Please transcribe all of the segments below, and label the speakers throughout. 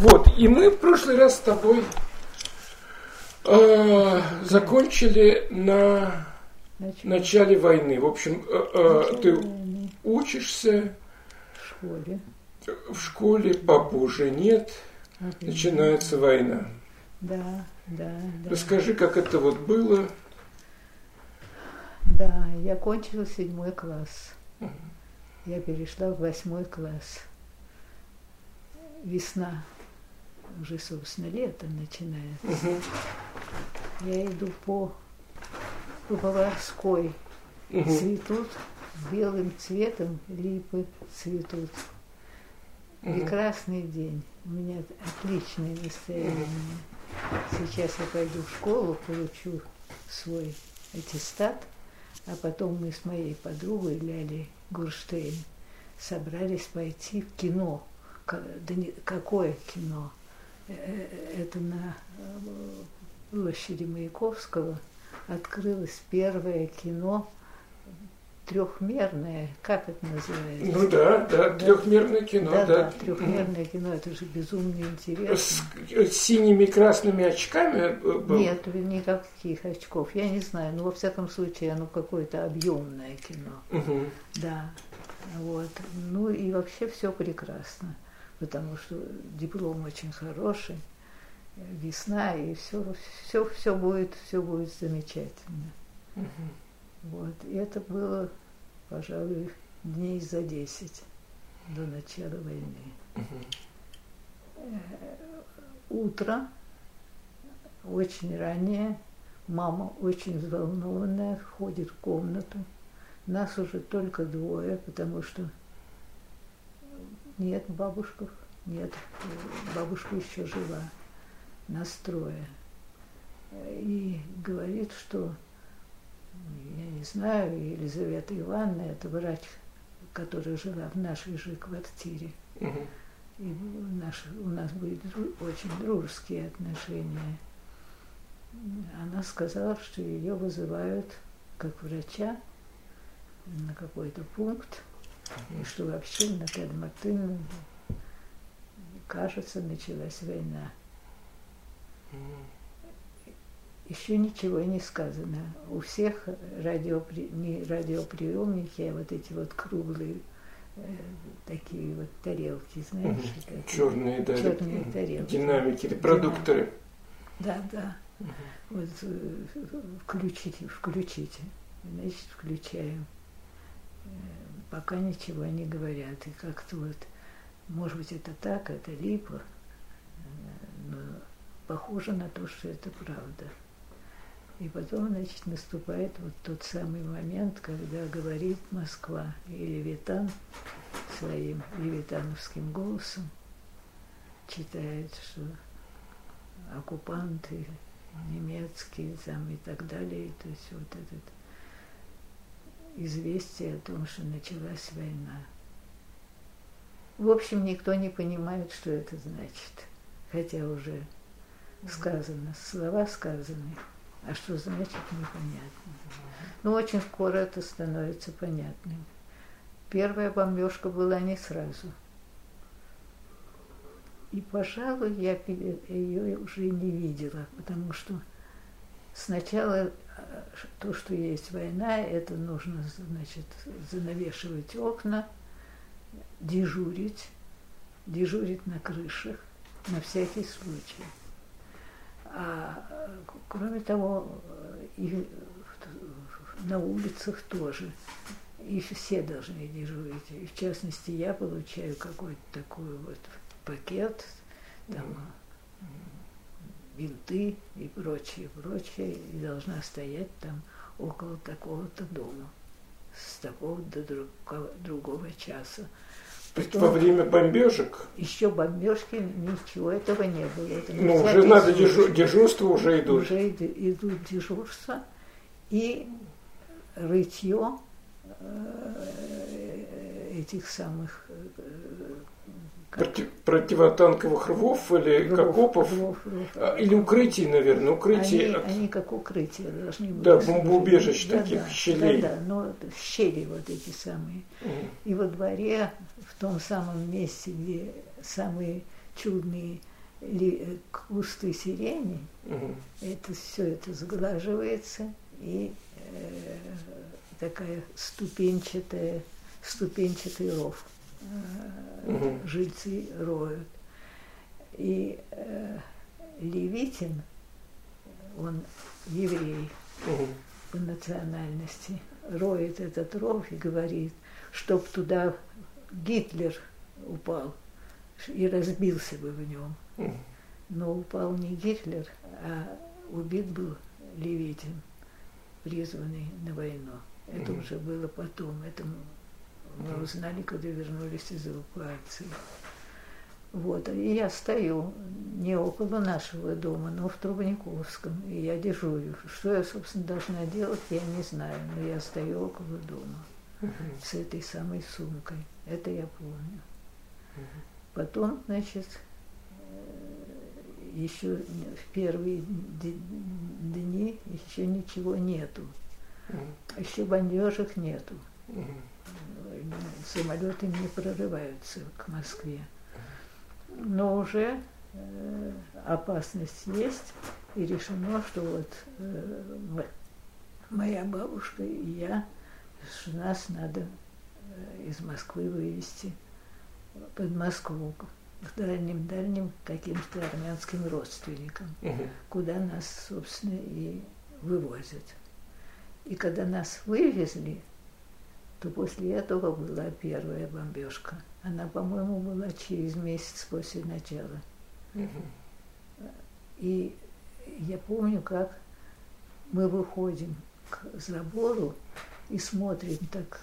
Speaker 1: Вот, и мы в прошлый раз с тобой э, закончили на
Speaker 2: Начали
Speaker 1: начале войны. В общем, э, э, ты
Speaker 2: войны
Speaker 1: учишься
Speaker 2: в школе.
Speaker 1: в школе, папы уже нет,
Speaker 2: А,
Speaker 1: начинается война.
Speaker 2: Да, да, да.
Speaker 1: Расскажи, как это вот было.
Speaker 2: Да, я кончила седьмой класс. Я перешла в восьмой класс. Весна. Уже, собственно, лето начинается.
Speaker 1: Мгм,
Speaker 2: Я иду по, по Поварской.
Speaker 1: мгм.
Speaker 2: Цветут белым цветом липы цветут.
Speaker 1: Мгм.
Speaker 2: Прекрасный день. У меня отличное настроение. Сейчас я пойду в школу, получу свой аттестат, а потом мы с моей подругой Лялей Гурштейн собрались пойти в кино. Ка- Да не, какое кино? Э, э, Это на э, площади Маяковского открылось первое кино трехмерное, как это называется?
Speaker 1: Ну да, да, трехмерное кино,
Speaker 2: да,
Speaker 1: да.
Speaker 2: да, трехмерное кино, это же безумно интересно.
Speaker 1: С с синими красными очками э, был?
Speaker 2: Нет, никаких очков. Я не знаю, но во всяком случае оно какое-то объемное кино.
Speaker 1: Мгм.
Speaker 2: Да. Вот. Ну и вообще все прекрасно, потому что диплом очень хороший, весна, и все, все, все будет, все будет замечательно.
Speaker 1: Мгм.
Speaker 2: Вот. И это было, пожалуй, дней за 10 до начала войны.
Speaker 1: Мгм.
Speaker 2: Утро, очень раннее, мама очень взволнованная, входит в комнату. Нас уже только двое, потому что нет бабушков, нет, бабушка еще жива, нас трое. И говорит, что, я не знаю, Елизавета Ивановна, это врач, которая жила в нашей же квартире, и наш, у нас были очень дружеские отношения. Она сказала, что ее вызывают как врача на какой-то пункт, и что вообще Наталья Мартыновна, кажется, началась война. Еще ничего не сказано. У всех радиопри... не радиоприемники, а вот эти вот круглые э, такие вот тарелки, знаешь?
Speaker 1: Мгм.
Speaker 2: такие.
Speaker 1: Черные, да.
Speaker 2: Черные тарелки.
Speaker 1: Динамики, репродукторы.
Speaker 2: Да, да. Вот э, включите, включите. Значит, включаем. Пока ничего не говорят. И как-то вот, может быть, это так, это липа, э, но похоже на то, что это правда. И потом, значит, наступает вот тот самый момент, когда говорит Москва и Левитан своим левитановским голосом читает, что оккупанты немецкие там и так далее. То есть вот этот известие о том, что началась война. В общем, никто не понимает, что это значит. Хотя уже сказано, слова сказаны, а что значит, непонятно. Но очень скоро это становится понятным. Первая бомбежка была не сразу. И, пожалуй, я ее уже не видела, потому что сначала то, что есть война, это нужно, значит, занавешивать окна, дежурить, дежурить на крышах на всякий случай. А кроме того, и на улицах тоже. И все должны дежурить. И в частности, я получаю какой-то такой вот пакет, там бинты и прочее, прочее, и должна стоять там около такого-то дома с такого до другого, другого часа.
Speaker 1: То есть во время бомбежек,
Speaker 2: Еще бомбежки, ничего этого не было. Это
Speaker 1: ну, уже надо
Speaker 2: случай.
Speaker 1: дежу- дежурство уже идут.
Speaker 2: Уже иду- идут дежурства и рытье э, этих самых э,
Speaker 1: Против- противотанковых рвов или
Speaker 2: рвов,
Speaker 1: окопов,
Speaker 2: рвов, рвов.
Speaker 1: а, или укрытий, наверное, укрытий.
Speaker 2: Они,
Speaker 1: от-
Speaker 2: они как укрытие должны быть.
Speaker 1: Да, бомбоубежищ
Speaker 2: Да,
Speaker 1: таких,
Speaker 2: да,
Speaker 1: щелей.
Speaker 2: Да, да, но щели вот эти самые.
Speaker 1: Мгм.
Speaker 2: И во дворе, в том самом месте, где самые чудные ли, кусты сирени,
Speaker 1: Мгм.
Speaker 2: это все это сглаживается и э, такая ступенчатая, ступенчатый ров
Speaker 1: Мгм.
Speaker 2: жильцы роют. И э, Левитин, он еврей
Speaker 1: Мгм.
Speaker 2: по национальности, роет этот ров и говорит, чтоб туда Гитлер упал и разбился бы в нем.
Speaker 1: Мгм.
Speaker 2: Но упал не Гитлер, а убит был Левитин, призванный на войну. Это
Speaker 1: Мгм.
Speaker 2: уже было потом. Это мы- узнали, когда вернулись из эвакуации. Вот, и я стою не около нашего дома, но в Трубниковском, и я дежурю. Что я, собственно, должна делать, я не знаю, но я стою около дома
Speaker 1: Мгм.
Speaker 2: с этой самой сумкой. Это я помню.
Speaker 1: Мгм.
Speaker 2: Потом, значит, э, еще в первые дни еще ничего нету.
Speaker 1: Мгм.
Speaker 2: Еще бомбежек нету.
Speaker 1: Мгм.
Speaker 2: Самолеты не прорываются к Москве. Но уже э, опасность есть, и решено, что вот э, мо- моя бабушка и я, что нас надо э, из Москвы вывести под Москву к дальним-дальним каким-то армянским родственникам
Speaker 1: Мгм.
Speaker 2: куда нас, собственно, и вывозят. И когда нас вывезли, то после этого была первая бомбежка. Она, по-моему, была через месяц после начала. И я помню, как мы выходим к забору и смотрим так,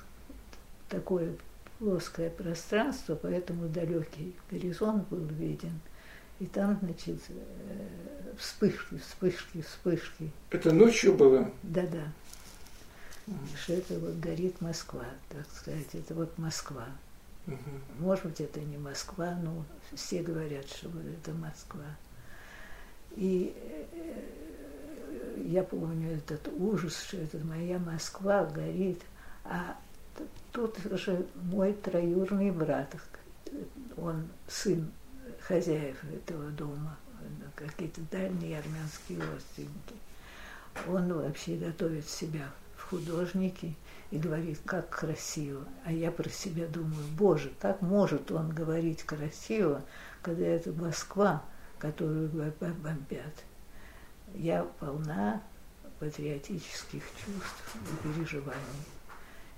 Speaker 2: такое плоское пространство, поэтому далекий горизонт был виден. И там, значит, э, вспышки, вспышки, вспышки.
Speaker 1: Это ночью было?
Speaker 2: Да-да. Что это вот горит Москва, так сказать, это вот Москва.
Speaker 1: Мгм.
Speaker 2: Может быть, это не Москва, но все говорят, что вот это Москва. И э, я помню этот ужас, что это моя Москва горит. А тут же мой троюрный брат, он сын хозяев этого дома, какие-то дальние армянские родственники. Он вообще готовит себя художники и говорит, как красиво. А я про себя думаю, боже, как может он говорить красиво, когда это Москва, которую бо- бо- бомбят. Я полна патриотических чувств и переживаний.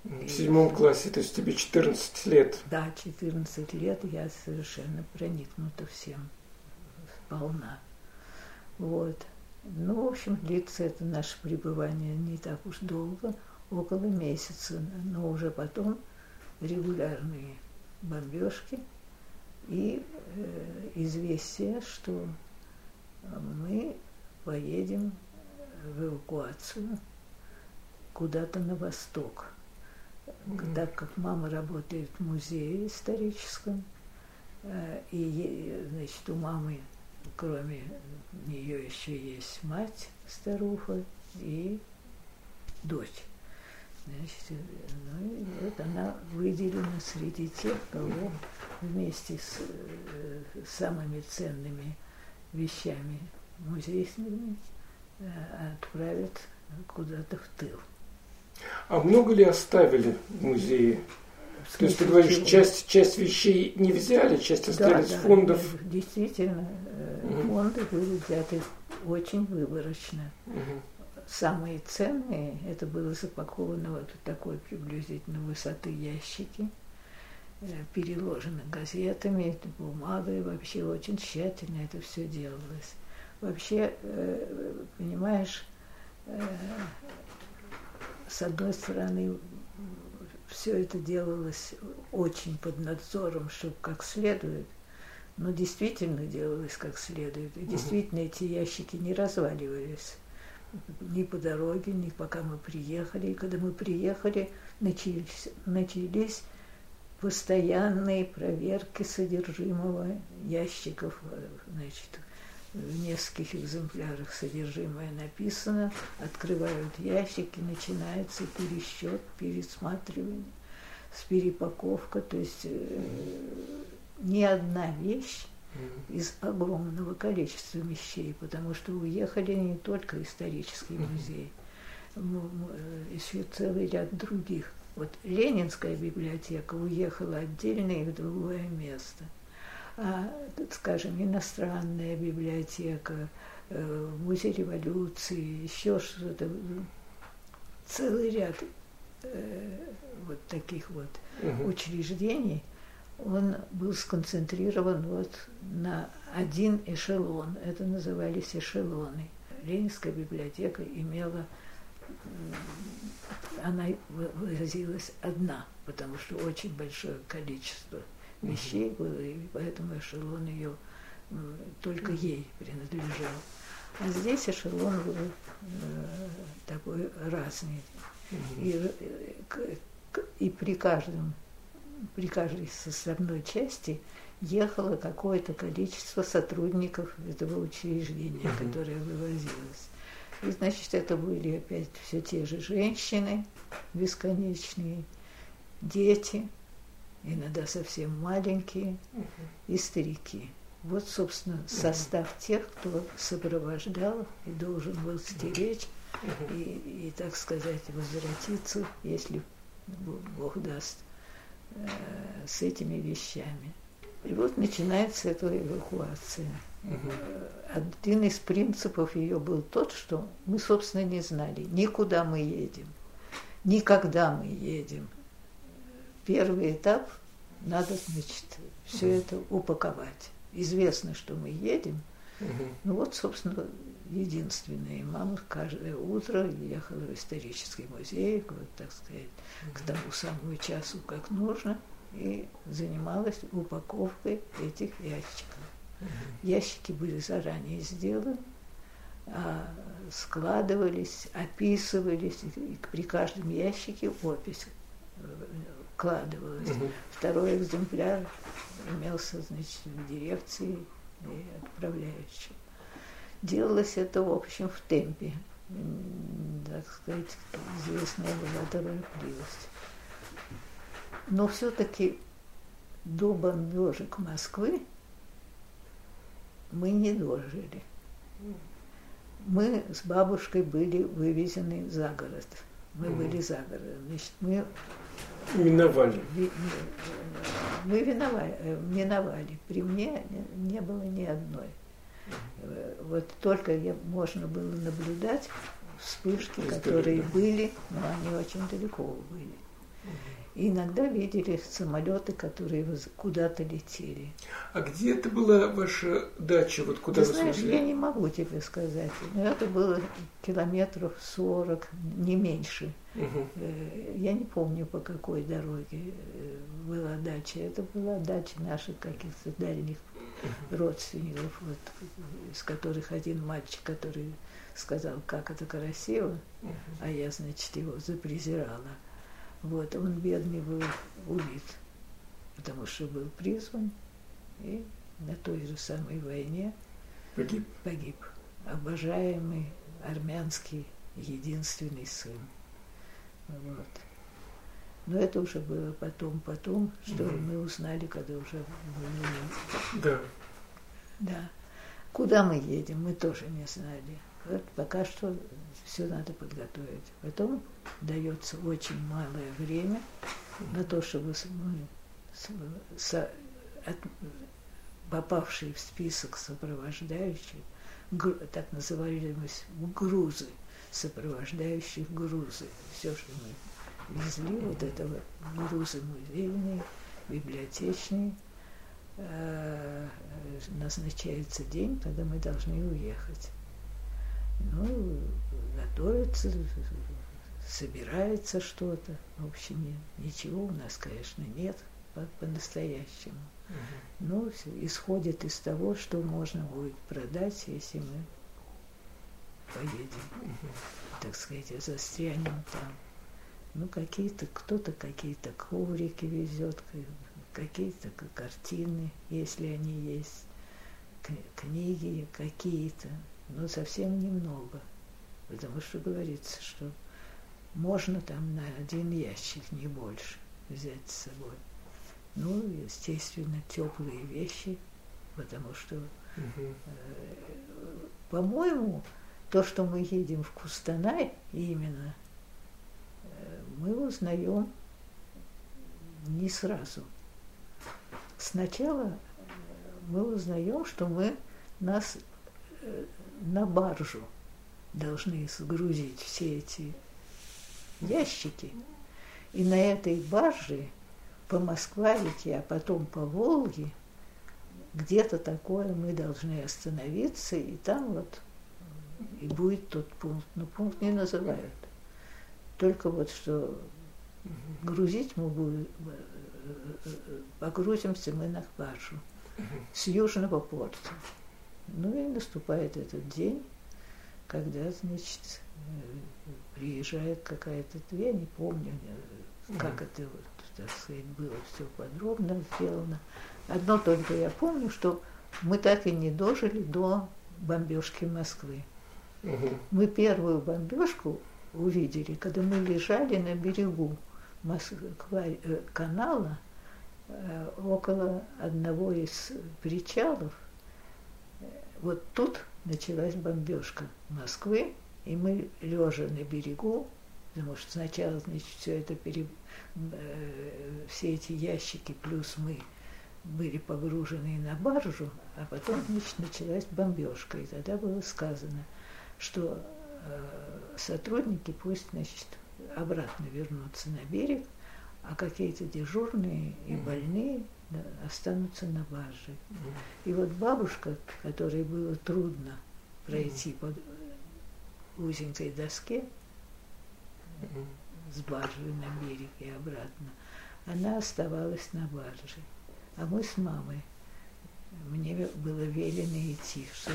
Speaker 1: В седьмом классе, то есть тебе 14 лет.
Speaker 2: Да, 14 лет я совершенно проникнута всем сполна. Вот. Ну, в общем, длится это наше пребывание не так уж долго, около месяца, но уже потом регулярные бомбежки и э, известие, что мы поедем в эвакуацию куда-то на восток.
Speaker 1: Мгм.
Speaker 2: Так как мама работает в музее историческом, э, и, значит, у мамы, кроме нее, еще есть мать, старуха, и дочь. Значит, э, ну, и вот она выделена среди тех, кого вместе с э, самыми ценными вещами музейными э, отправят куда-то в тыл.
Speaker 1: А много ли оставили в То есть ты говоришь, часть, часть вещей не взяли, часть остались
Speaker 2: да,
Speaker 1: фондов.
Speaker 2: да, действительно, э,
Speaker 1: Мгм.
Speaker 2: фонды были взяты очень выборочно.
Speaker 1: Мгм.
Speaker 2: Самые ценные, это было запаковано вот такой приблизительно высоты ящики, э, переложено газетами, бумагой, вообще очень тщательно это все делалось. Вообще, э, понимаешь, с одной стороны, все это делалось очень под надзором, чтобы как следует, но действительно делалось как следует. И действительно эти ящики не разваливались ни по дороге, ни пока мы приехали. И когда мы приехали, начались, начались постоянные проверки содержимого ящиков, э, значит, в нескольких экземплярах содержимое написано, открывают ящики, начинается пересчет, пересматривание, с перепаковка, то есть э, ни одна вещь из огромного количества вещей, потому что уехали не только исторический музей, еще целый ряд других. Вот Ленинская библиотека уехала отдельно и в другое место. А, скажем, иностранная библиотека, э, музей революции, еще что-то, целый ряд э, вот таких вот угу. учреждений, он был сконцентрирован вот на один эшелон. Это назывались эшелоны. Ленинская библиотека имела, она выразилась одна, потому что очень большое количество вещей было, и поэтому эшелон ее только ей принадлежал. А здесь эшелон был э, такой разный. И, э, и при каждом при каждой составной части ехало какое-то количество сотрудников этого учреждения, mm-hmm. которое вывозилось. И, значит, это были опять все те же женщины бесконечные, дети, иногда совсем маленькие, и старики. Вот, собственно, состав тех, кто сопровождал и должен был стеречь и, и, так сказать, возвратиться, если Бог даст, Э, с этими вещами. И вот начинается эта эвакуация. Угу. Один из принципов ее был тот, что мы, собственно, не знали, никуда мы едем, никогда мы едем. Первый этап надо, значит, все угу. это упаковать. Известно, что мы едем. Угу. Ну вот, собственно, единственная мама каждое утро ехала в исторический музей, вот, так сказать, к тому самому часу, как нужно, и занималась упаковкой этих ящиков. Ящики были заранее сделаны, а складывались, описывались, и при каждом ящике опись вкладывалась. Угу. Второй экземпляр имелся, значит, в дирекции и отправляющим. Делалось это, в общем, в темпе. Так сказать, известная была торопливость. Но все-таки до бомбежек Москвы мы не дожили. Мы с бабушкой были вывезены за город. Мы mm были за городом. Значит, мы
Speaker 1: Миновали.
Speaker 2: Мы виновали, э, миновали. При мне не было ни одной. Вот только можно было наблюдать вспышки, которые были, но они очень далеко были. И иногда видели самолеты, которые куда-то летели.
Speaker 1: А где это была ваша дача? Вот куда
Speaker 2: Ты вы знаешь, я не могу тебе сказать. Но это было километров 40, не меньше. Угу. Я не помню, по какой дороге э, была дача. Это была дача наших каких-то дальних родственников, вот, из которых один мальчик, который сказал, как это красиво, а я, значит, его запрезирала. Вот, он бедный был убит, потому что был призван и на той же самой войне
Speaker 1: погиб.
Speaker 2: погиб. Обожаемый армянский единственный сын. Вот. Но это уже было потом, потом, что mm мы узнали, когда уже были.
Speaker 1: Да.
Speaker 2: Да. Куда мы едем, мы тоже не знали. Пока что все надо подготовить. Потом дается очень малое время на то, чтобы от, попавшие в список сопровождающих, так называемые грузы, сопровождающих грузы, все, что мы везли вот это вот грузы музейные, библиотечные. Э, назначается день, когда мы должны уехать. Ну, готовится, собирается что-то. В общем, ничего у нас, конечно, нет по-настоящему. По угу. Ну, исходит из того, что можно будет продать, если мы поедем, угу. так сказать, застрянем там. Ну, какие-то, кто-то какие-то коврики везет, какие-то картины, если они есть, книги какие-то, но совсем немного. Потому что говорится, что можно там на один ящик, не больше, взять с собой. Ну, естественно, теплые вещи, потому что, э, по-моему, то, что мы едем в Кустанай именно, э, мы узнаем не сразу. Сначала э, мы узнаем, что мы нас э, на баржу должны сгрузить все эти ящики. И на этой барже по Москва-реке, а потом по Волге, где-то такое мы должны остановиться, и там вот и будет тот пункт. Но пункт не называют. Только вот что грузить мы будем, погрузимся мы на баржу с южного порта. Ну и наступает этот день, когда, значит, приезжает какая-то, я не помню, как это, так сказать, было все подробно сделано. Одно только я помню, что мы так и не дожили до бомбежки Москвы. Угу. Мы первую бомбежку увидели, когда мы лежали на берегу Москва, э, канала э, около одного из причалов. Вот тут началась бомбежка Москвы, и мы лежа на берегу, потому что сначала, значит, все это пере, э, все эти ящики плюс мы были погружены на баржу, а потом, значит, началась бомбежка, и тогда было сказано – что э, сотрудники пусть, значит, обратно вернутся на берег, а какие-то дежурные и больные останутся на барже. И вот бабушка, которой было трудно пройти по узенькой доске с баржи на берег и обратно, она оставалась на барже. А мы с мамой мне было велено идти, что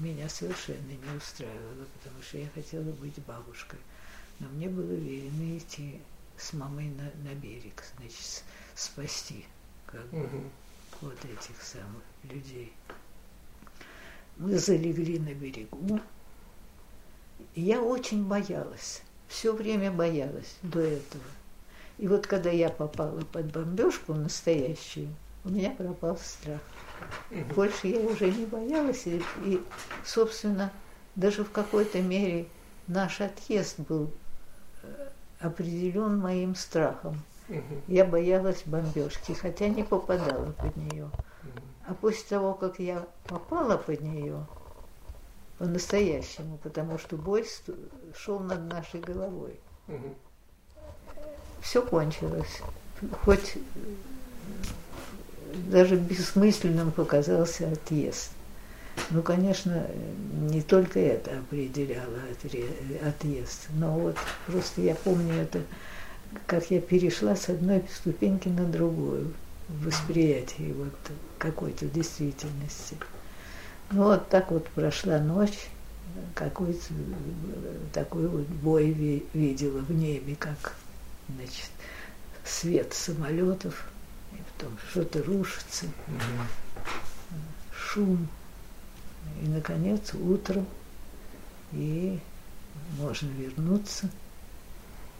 Speaker 2: меня совершенно не устраивало, потому что я хотела быть бабушкой. Но мне было велено идти с мамой на, на берег, значит, спасти как бы, угу. вот этих самых людей. Мы залегли на берегу, и я очень боялась, все время боялась до этого. И вот когда я попала под бомбежку настоящую, у меня пропал страх. Больше я уже не боялась, и, и собственно, даже в какой-то мере наш отъезд был э, определен моим страхом. Я боялась бомбежки, хотя не попадала под нее. А после того, как я попала под нее, по-настоящему, потому что бой шел над нашей головой. Все кончилось. Хоть даже бессмысленным показался отъезд. Ну, конечно, не только это определяло отъезд, но вот просто я помню это, как я перешла с одной ступеньки на другую в восприятии вот какой-то действительности. Ну, вот так вот прошла ночь, какой-то такой вот бой видела в небе, как, значит, свет самолетов потом что-то рушится, угу. шум. И, наконец, утром, и можно вернуться,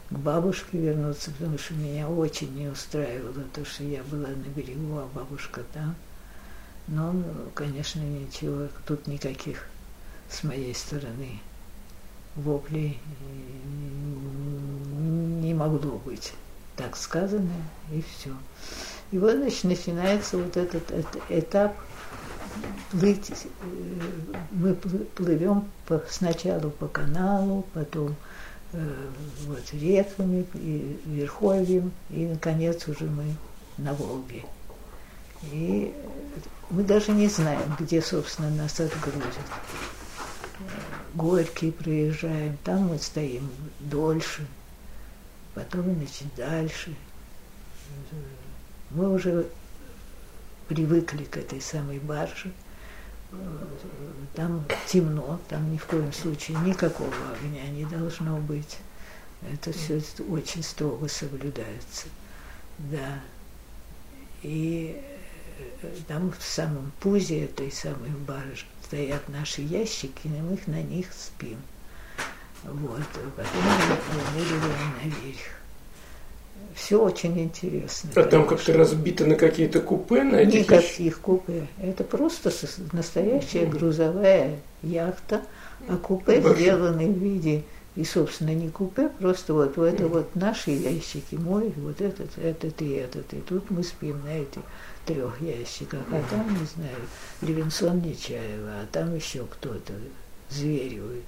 Speaker 2: к бабушке вернуться, потому что меня очень не устраивало то, что я была на берегу, а бабушка там. Но, конечно, ничего, тут никаких с моей стороны воплей не могло быть. Так сказано, и все. И вот значит, начинается вот этот, этот этап плыть. Э, мы плывем по, сначала по каналу, потом вот реками, и верховьем, и наконец уже мы на Волге. И мы даже не знаем, где, собственно, нас отгрузят. Горький проезжаем, там мы стоим дольше, потом, значит, дальше мы уже привыкли к этой самой барже. Там темно, там ни в коем случае никакого огня не должно быть. Это все очень строго соблюдается. Да. И э, там в самом пузе этой самой баржи стоят наши ящики, и мы их на них спим. Вот. Потом мы наверх. Все очень интересно.
Speaker 1: А там как-то разбито на какие-то купе, на этих
Speaker 2: Никаких ящик? купе. Это просто настоящая грузовая яхта, а купе Большой. сделаны в виде и, собственно, не купе, просто вот, это вот наши ящики, мой, вот этот, этот и этот. И тут мы спим на этих трех ящиках, а там, не знаю, Левинсон Нечаева, а там еще кто-то, Зверевый.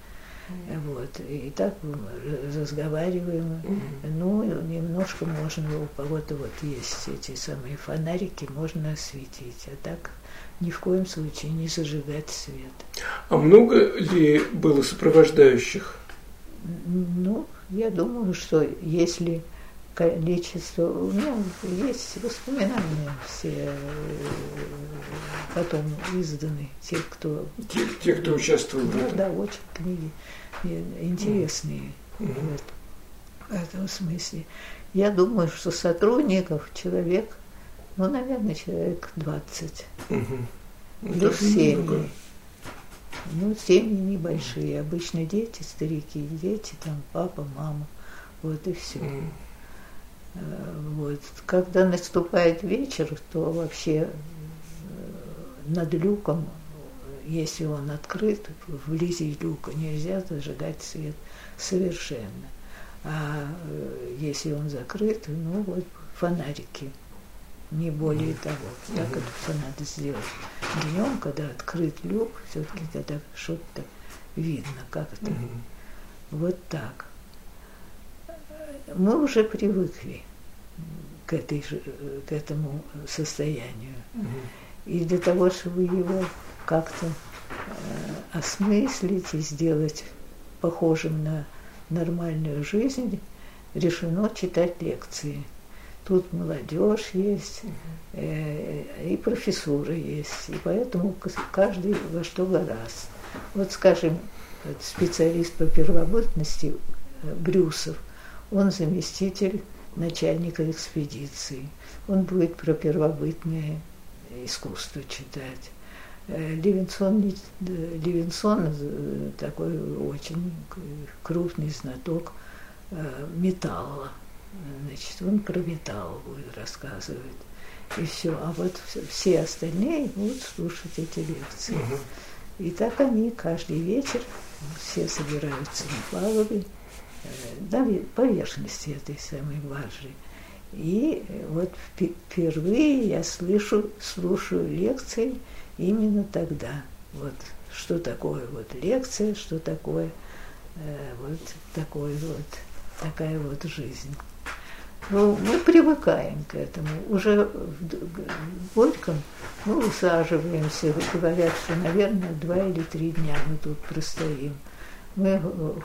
Speaker 2: Вот. И так разговариваем. Ну, немножко можно, у кого-то вот есть эти самые фонарики, можно осветить. А так ни в коем случае не зажигать свет.
Speaker 1: А много ли было сопровождающих?
Speaker 2: Ну, я думаю, что если количество... У меня есть воспоминания все э, потом изданы, те, кто...
Speaker 1: Те, те кто участвовал
Speaker 2: да, в этом. Да, очень книги интересные mm-hmm. в этом смысле. Я думаю, что сотрудников человек, ну, наверное, человек 20. Mm-hmm. Плюс семьи. Ну, семьи небольшие. Обычно дети, старики, дети, там папа, мама. Вот и все. Mm. Вот. Когда наступает вечер, то вообще э, над люком, если он открыт, вблизи люка нельзя зажигать свет совершенно. А э, если он закрыт, ну вот фонарики не более того. Так это все надо сделать. Днем, когда открыт люк, все-таки тогда что-то видно, как это. Вот так. Мы уже привыкли к, этой, к этому состоянию. И для того, чтобы его как-то э, осмыслить и сделать похожим на нормальную жизнь, решено читать лекции – Тут молодежь есть, э, и профессура есть, и поэтому каждый во что гораздо. Вот, скажем, специалист по первобытности э, Брюсов, он заместитель начальника экспедиции. Он будет про первобытное искусство читать. Э, Левинсон, Левинсон э, такой очень крупный знаток металла. Значит, он про металл будет рассказывать. И все. А вот все остальные будут слушать эти лекции. Угу. И так они каждый вечер все собираются на палубе, э, на поверхности этой самой баржи. И вот впервые я слышу, слушаю лекции именно тогда. Вот что такое вот лекция, что такое э, вот такой вот такая вот жизнь. Ну, мы привыкаем к этому. Уже в Горьком мы усаживаемся, говорят, что, наверное, два или три дня мы тут простоим. Мы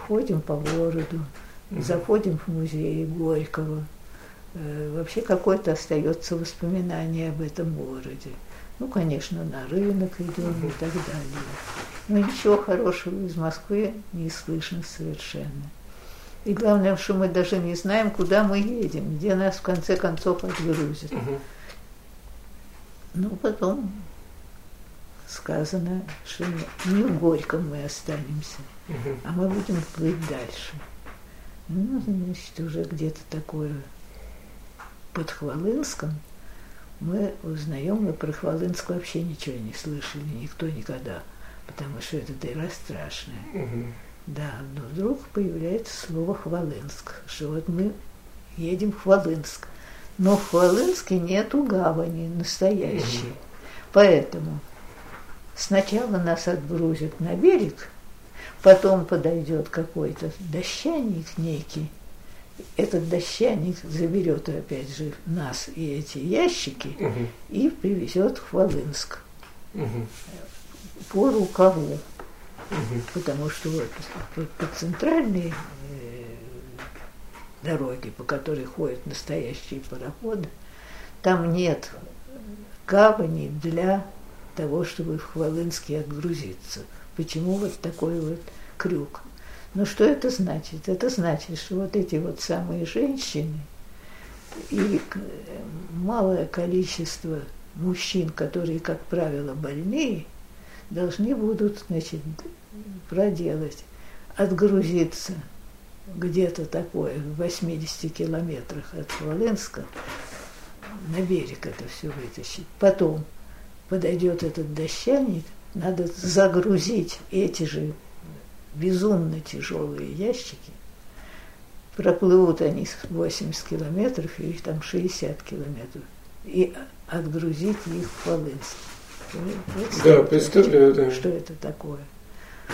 Speaker 2: ходим по городу, заходим в музей Горького. Э, вообще какое-то остается воспоминание об этом городе. Ну, конечно, на рынок идем и так далее. Но ничего хорошего из Москвы не слышно совершенно. И главное, что мы даже не знаем, куда мы едем, где нас в конце концов отгрузят. Угу. Ну, потом сказано, что не в Горьком мы останемся, угу. а мы будем плыть дальше. Ну, значит, уже где-то такое под Хвалынском мы узнаем, мы про Хвалынск вообще ничего не слышали, никто никогда, потому что это дыра страшная. Угу. Да, но вдруг появляется слово Хвалынск, что вот мы едем в Хвалынск. Но в Хвалынске нету гавани настоящей. Поэтому сначала нас отгрузят на берег, потом подойдет какой-то дощаник некий, этот дощаник заберет опять же нас и эти ящики угу. и привезет в Хвалынск угу. по рукаву потому что вот по, по центральной э, дороге, по которой ходят настоящие пароходы, там нет гавани для того, чтобы в Хвалынске отгрузиться. Почему вот такой вот крюк? Но что это значит? Это значит, что вот эти вот самые женщины и малое количество мужчин, которые, как правило, больные, должны будут, значит, проделать, отгрузиться где-то такое, в 80 километрах от Хвалынска, на берег это все вытащить. Потом подойдет этот дощаник, надо загрузить эти же безумно тяжелые ящики. Проплывут они 80 километров или там 60 километров. И отгрузить их в Хвалынск.
Speaker 1: Да, представляю, да.
Speaker 2: Что это такое?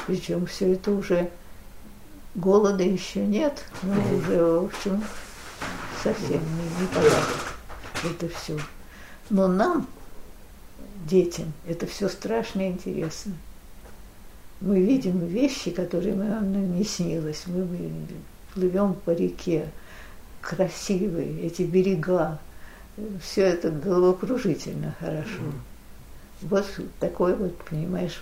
Speaker 2: Причем все это уже голода еще нет, но уже, в общем, совсем не, не порядок. Это все. Но нам, детям, это все страшно интересно. Мы видим вещи, которые нам не снилось. Мы плывем по реке, красивые эти берега. Все это головокружительно хорошо. Вот такой вот, понимаешь,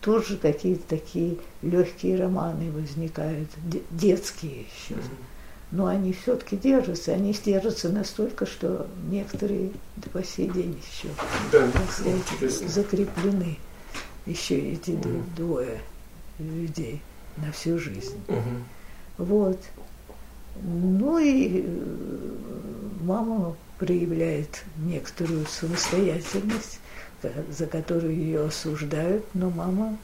Speaker 2: тут же какие-то такие легкие романы возникают, детские еще. Но они все-таки держатся, они держатся настолько, что некоторые по сей день еще
Speaker 1: да,
Speaker 2: закреплены. Еще эти угу. двое людей на всю жизнь.
Speaker 1: Угу.
Speaker 2: Вот. Ну и э, мама проявляет некоторую самостоятельность за которую ее осуждают, но мама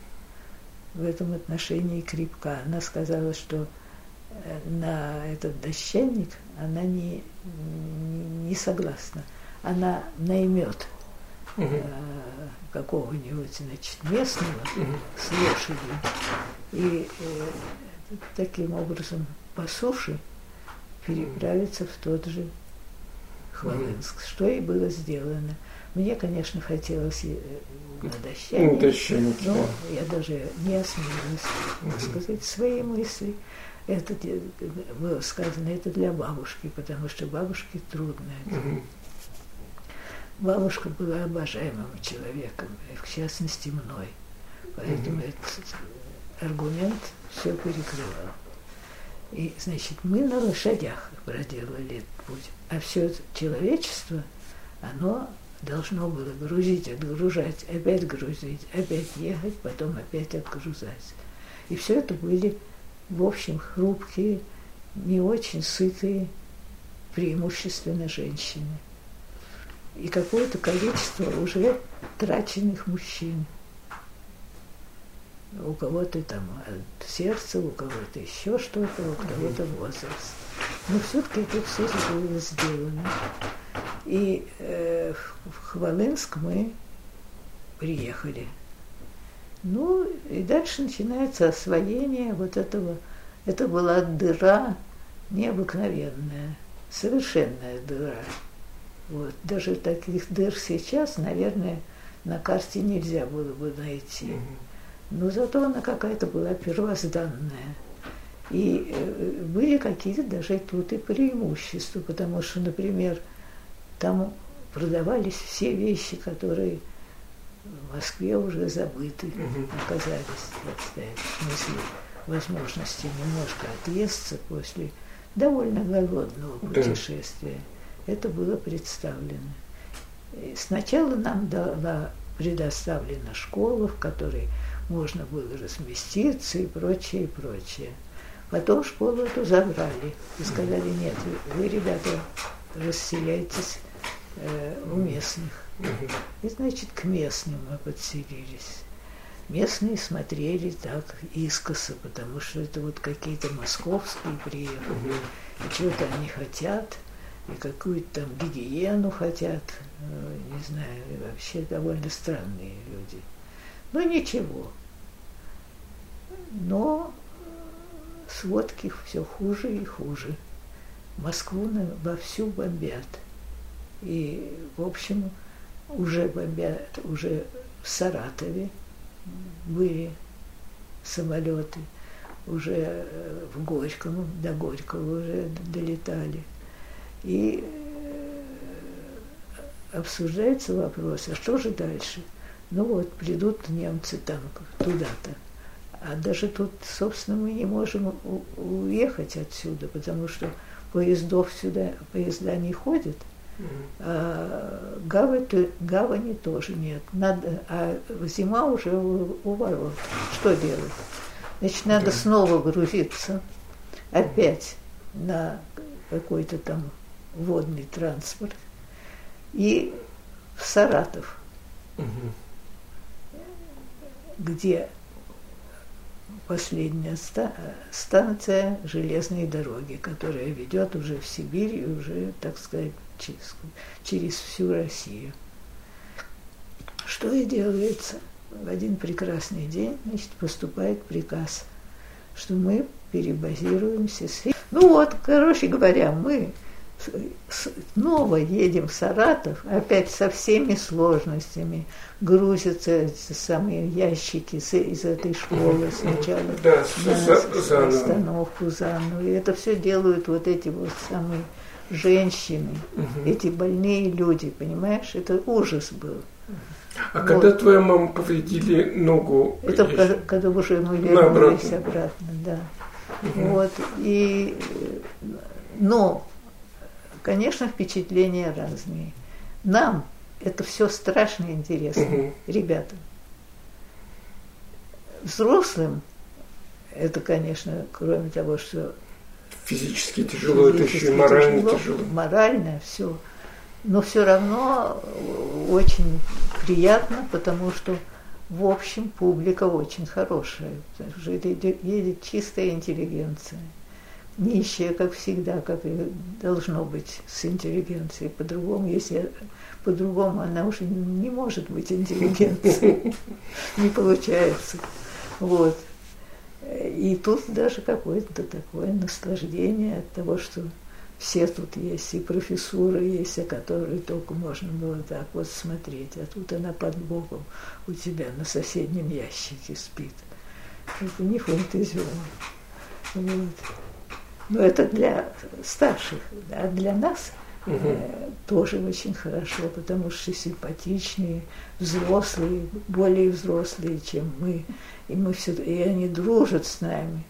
Speaker 2: в этом отношении крепка. Она сказала, что э, на этот дощанник она не, не согласна. Она наймет
Speaker 1: угу.
Speaker 2: э, какого-нибудь значит, местного угу. с лошадью и э, таким образом по суше переправиться в тот же Хвалынск, что и было сделано. Мне, конечно, хотелось и на дощанике,
Speaker 1: дощанике
Speaker 2: но
Speaker 1: да.
Speaker 2: я даже не осмелилась угу. сказать свои мысли. Это было сказано, это для бабушки, потому что бабушке трудно это.
Speaker 1: Угу.
Speaker 2: Бабушка была обожаемым человеком, в частности мной. Поэтому угу. этот аргумент все перекрывал. И, значит, мы на лошадях проделали этот путь. А все человечество, оно должно было грузить, отгружать, опять грузить, опять ехать, потом опять отгружать. И все это были, в общем, хрупкие, не очень сытые, преимущественно женщины. И какое-то количество уже траченных мужчин. У кого-то там от сердца, у кого-то еще что-то, у кого-то возраст. Но все-таки это все было сделано. И э, в Хвалынск мы приехали. Ну, и дальше начинается освоение вот этого. Это была дыра необыкновенная, совершенная дыра. Вот. Даже таких дыр сейчас, наверное, на карте нельзя было бы найти. Но зато она какая-то была первозданная. И э, были какие-то даже тут и преимущества, потому что, например, там продавались все вещи, которые в Москве уже забыты, оказались, так сказать, в смысле возможности немножко отъесться после довольно голодного путешествия. Да. Это было представлено. И сначала нам была предоставлена школа, в которой можно было разместиться и прочее, и прочее. Потом школу эту забрали и сказали, нет, вы, ребята, расселяйтесь э, у местных. И, значит, к местным мы подселились. Местные смотрели так искоса, потому что это вот какие-то московские приехали, и что-то они хотят, и какую-то там гигиену хотят, э, не знаю, вообще довольно странные люди. Но ничего. Но сводки все хуже и хуже. Москву вовсю бомбят. И, в общем, уже бомбят, уже в Саратове были самолеты, уже э, в Горьком, до Горького уже долетали. И э, обсуждается вопрос, а что же дальше? Ну вот, придут немцы там туда-то. А даже тут, собственно, мы не можем уехать отсюда, потому что поездов сюда, поезда не ходят, а гавань, гавани тоже нет. Надо, а зима уже у, у ворот. Что делать? Значит, надо снова грузиться опять на какой-то там водный транспорт и в Саратов,
Speaker 1: Мгм.
Speaker 2: где последняя ста- станция железной дороги, которая ведет уже в Сибирь и уже, так сказать, через, через всю Россию. Что и делается? В один прекрасный день, значит, поступает приказ, что мы перебазируемся. С... Ну вот, короче говоря, мы снова едем в Саратов, опять со всеми сложностями. Грузятся самые ящики с- из этой школы сначала
Speaker 1: Да, с-
Speaker 2: на остановку заново. И это все делают вот эти вот самые женщины,
Speaker 1: Мгм.
Speaker 2: эти больные люди, понимаешь? Это ужас был.
Speaker 1: А когда твоя мама повредили ногу?
Speaker 2: Это
Speaker 1: я-
Speaker 2: когда, когда уже мы вернулись обратно, да. Вот, и, э, но, конечно, впечатления разные. Нам это все страшно интересно,
Speaker 1: Мгм.
Speaker 2: ребята. Взрослым это, конечно, кроме того, что
Speaker 1: Физически тяжело, это еще и
Speaker 2: физически
Speaker 1: морально тяжело.
Speaker 2: Морально все. Но все равно очень приятно, потому что в общем публика очень хорошая. Едет чистая интеллигенция. Нищая, как всегда, как и должно быть с интеллигенцией. По-другому, если по-другому она уже не может быть интеллигенцией. Не получается. Вот. И тут даже какое-то такое наслаждение от того, что все тут есть, и профессура есть, о которой только можно было так вот смотреть, а тут она под боком у тебя на соседнем ящике спит. Это не фунт изюма. Вот. Но это для старших, а для нас э, тоже очень хорошо, потому что симпатичные, взрослые, более взрослые, чем мы, и мы все, и они дружат с нами.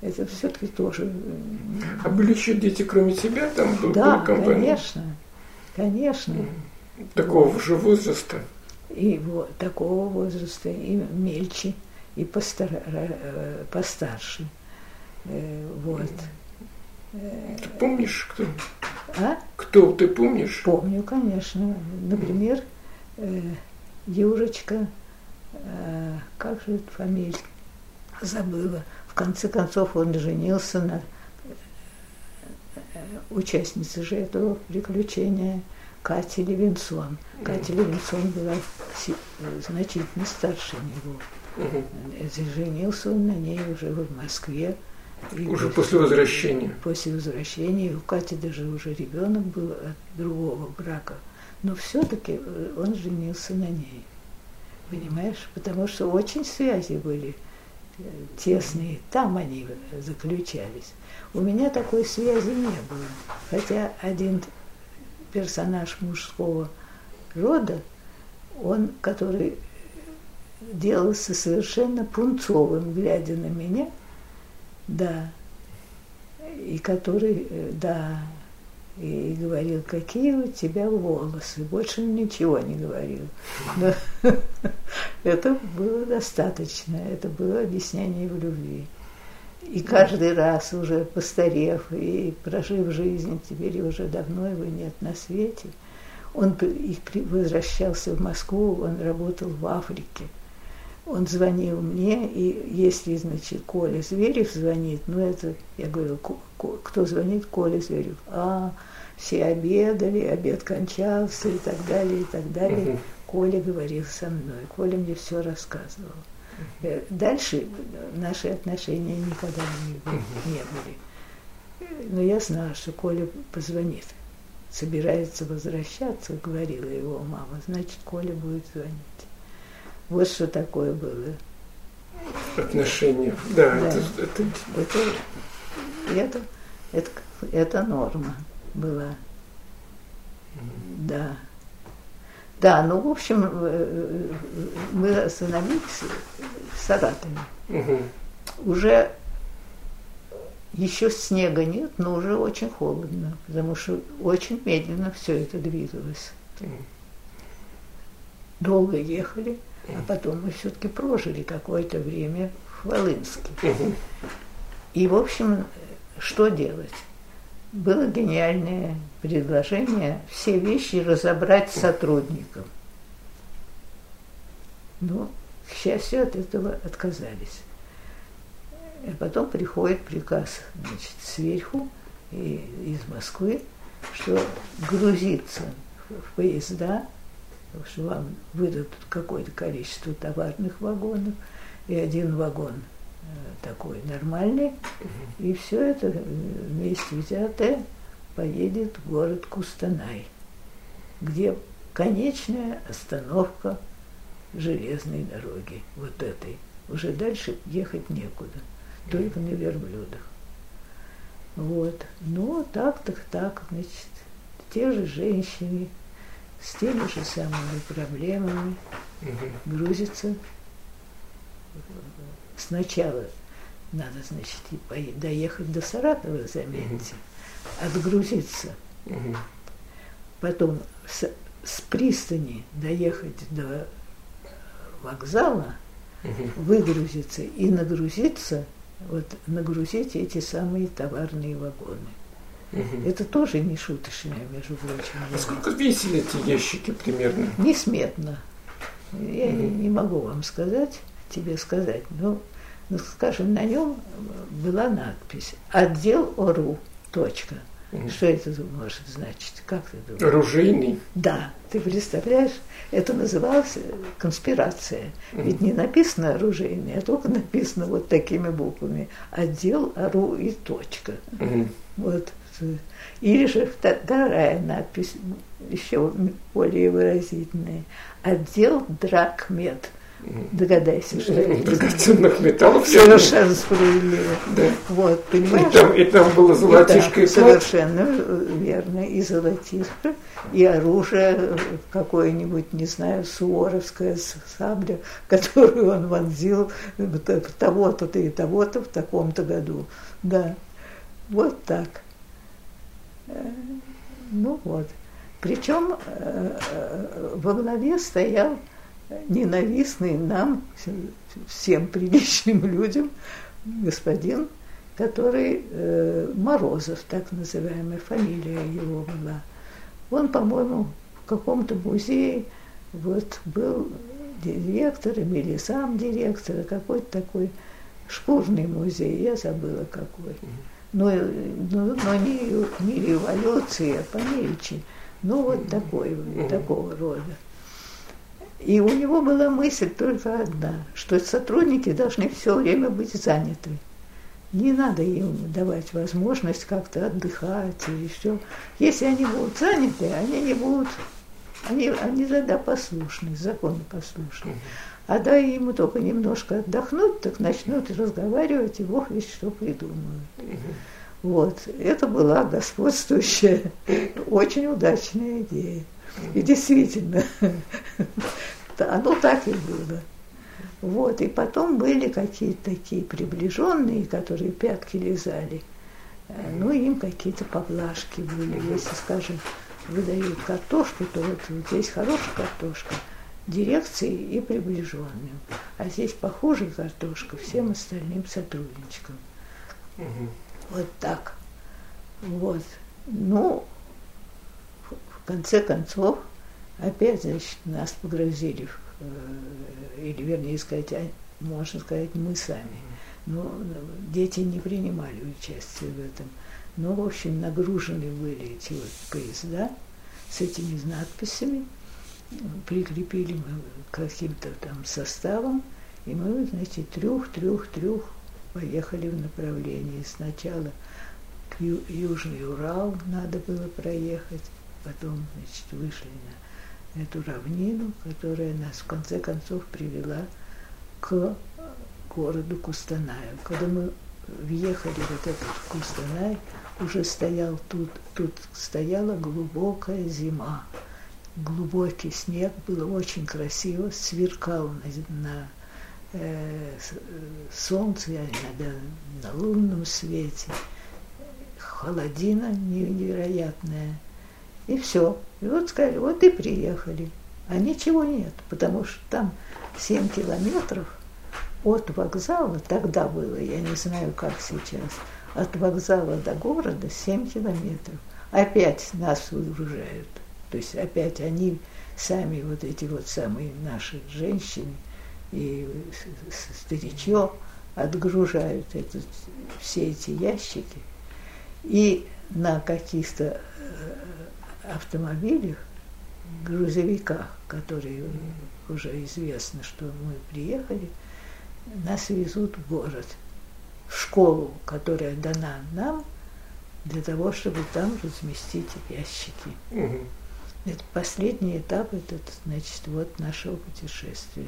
Speaker 2: Это все-таки тоже м,
Speaker 1: А были еще дети, кроме тебя, там был,
Speaker 2: да,
Speaker 1: была компания?
Speaker 2: конечно, конечно.
Speaker 1: Такого же возраста?
Speaker 2: И вот такого возраста, и мельче, и постар- э, постарше. Э, Вот.
Speaker 1: Ты помнишь, кто?
Speaker 2: А?
Speaker 1: Кто, ты помнишь?
Speaker 2: Помню, конечно. Например, э, Юрочка, э, как же эта фамилия? Забыла. В конце концов он женился на э, участнице же этого приключения Кате Левинсон. Катя Левинсон была э, значительно старше него. Э, Женился он на ней уже в Москве.
Speaker 1: Уже после возвращения.
Speaker 2: После возвращения у Кати даже уже ребенок был от другого брака. Но все-таки он женился на ней. Понимаешь? Потому что очень связи были э, тесные. Там они заключались. У меня такой связи не было. Хотя один персонаж мужского рода, он, который делался совершенно пунцовым, глядя на меня, да, и который, э, да, и говорил, какие у тебя волосы. Больше ничего не говорил. Но это было достаточно, это было объяснение в любви. И каждый раз, уже постарев и прожив жизнь, теперь уже давно его нет на свете, он и возвращался в Москву, он работал в Африке. Он звонил мне, и если, значит, Коля Зверев звонит, ну это, я говорю, «Ко- ко- кто звонит? Коля Зверев. А, все обедали, обед кончался и так далее, и так далее.
Speaker 1: Мгм.
Speaker 2: Коля говорил со мной, Коля мне все рассказывал. Э, Дальше наши отношения никогда не, были- не были. Но я знала, что Коля позвонит. Собирается возвращаться, говорила его мама, значит, Коля будет звонить. Вот что такое было.
Speaker 1: Отношения. Да,
Speaker 2: Да.
Speaker 1: Это, это
Speaker 2: Это, это, это, это норма была. Да. Да, ну, в общем, э, мы остановились в Саратове.
Speaker 1: мгм.
Speaker 2: Уже еще снега нет, но уже очень холодно, потому что очень медленно все это двигалось. Долго ехали, а потом мы все-таки прожили какое-то время в Хвалынске.
Speaker 1: Мгм.
Speaker 2: И, в общем, что делать? Было гениальное предложение все вещи разобрать сотрудникам. Но, к счастью, от этого отказались. И потом приходит приказ значит, сверху и из Москвы, что грузиться в поезда, что вам выдадут какое-то количество товарных вагонов и один вагон э, такой нормальный, и все это э, вместе взятое поедет в город Кустанай, где конечная остановка железной дороги, вот этой. Уже дальше ехать некуда только на верблюдах. Вот. Ну, так, так, так, значит, те же женщины с теми же самыми проблемами грузятся. Сначала надо, значит, и доехать до Саратова, заметьте, отгрузиться. Потом с, с пристани доехать до вокзала, выгрузиться и нагрузиться вот нагрузить эти самые товарные вагоны. Угу. Это тоже не шуточное, между прочим.
Speaker 1: А сколько весили эти ящики примерно?
Speaker 2: Несметно. Я угу. не могу вам сказать, тебе сказать, но, ну, скажем, на нем была надпись «Отдел ОРУ. Точка». Что это может значить? Как ты думаешь?
Speaker 1: Оружейный.
Speaker 2: Да, ты представляешь, это называлось конспирация. Ведь не написано оружейный, а только написано вот такими буквами. Отдел ОРУ и точка. Вот. Или же вторая надпись, еще более выразительная. Отдел Дракмед. Догадайся, что это.
Speaker 1: Драгоценных металлов.
Speaker 2: Совершенно справедливо. Да. Вот, понимаешь?
Speaker 1: И там, и там было золотишко и,
Speaker 2: и Совершенно верно. И золотишко, и оружие какое-нибудь, не знаю, суворовская сабля, которую он вонзил в того-то и того-то в таком-то году. Да, вот так. Ну вот. Причем э, э, во главе стоял ненавистный нам, всем приличным людям, господин, который э, Морозов, так называемая фамилия его была. Он, по-моему, в каком-то музее вот был директором или сам директор, какой-то такой шкурный музей, я забыла какой. Но, но, но не, не революция, а помельче. Ну, вот такой, такого рода. И у него была мысль только одна, что сотрудники должны все время быть заняты. Не надо им давать возможность как-то отдыхать или все. Если они будут заняты, они не будут, они, они тогда послушны, законопослушны. А дай ему только немножко отдохнуть, так начнут разговаривать, и Бог весь что придумают. Вот, это была господствующая, очень удачная идея. И действительно, оно так и было. Вот, и потом были какие-то такие приближенные, которые пятки лизали. Ну, им какие-то поблажки были. Если, скажем, выдают картошку, то вот здесь хорошая картошка дирекции и приближенным. А здесь похуже картошка всем остальным сотрудничкам. Угу. Вот так. Вот. Ну, в конце концов, опять, значит, нас погрузили, э, или, вернее сказать, а, можно сказать, мы сами. Но дети не принимали участие в этом. Но, в общем, нагружены были эти вот поезда с этими надписями, прикрепили мы к каким-то там составам, и мы, значит, трюх, трюх, трюх поехали в направлении. Сначала к Ю- Южный Урал надо было проехать, потом, значит, вышли на эту равнину, которая нас в конце концов привела к городу Кустанаю. Когда мы въехали в этот Кустанай, уже стоял тут, тут стояла глубокая зима. Глубокий снег, было очень красиво, сверкал на, на э, солнце, на, на лунном свете. Холодина невероятная. И все. И вот сказали, вот и приехали. А ничего нет, потому что там 7 километров от вокзала, тогда было, я не знаю, как сейчас, от вокзала до города 7 километров. Опять нас выгружают. То есть опять они сами, вот эти вот самые наши женщины и старичье, отгружают этот, все эти ящики. И на каких-то э, автомобилях, грузовиках, которые уже известно, что мы приехали, нас везут в город, в школу, которая дана нам, для того, чтобы там разместить ящики. Угу. Это последний этап, этот, значит, вот нашего путешествия.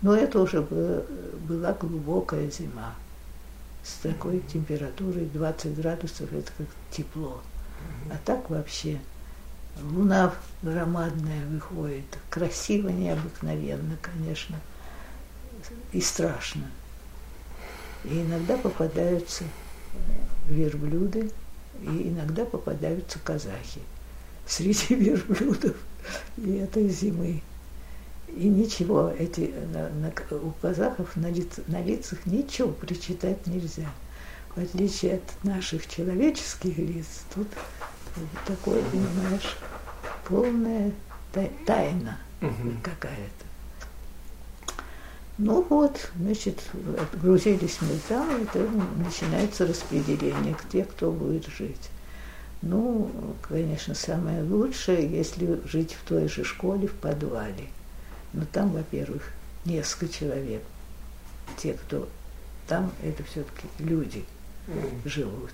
Speaker 2: Но это уже было, была глубокая зима с такой температурой 20 градусов, это как тепло. А так вообще луна громадная выходит, красиво, необыкновенно, конечно, и страшно. И иногда попадаются верблюды, и иногда попадаются казахи среди верблюдов и этой зимы. И ничего, эти, на, на, у казахов на, лиц, на лицах ничего причитать нельзя. В отличие от наших человеческих лиц, тут такое, понимаешь, полная тайна какая-то. Ну вот, значит, отгрузились мы там, и там начинается распределение, где кто будет жить. Ну, конечно, самое лучшее, если жить в той же школе, в подвале. Но там, во-первых, несколько человек. Те, кто там, это все-таки люди живут.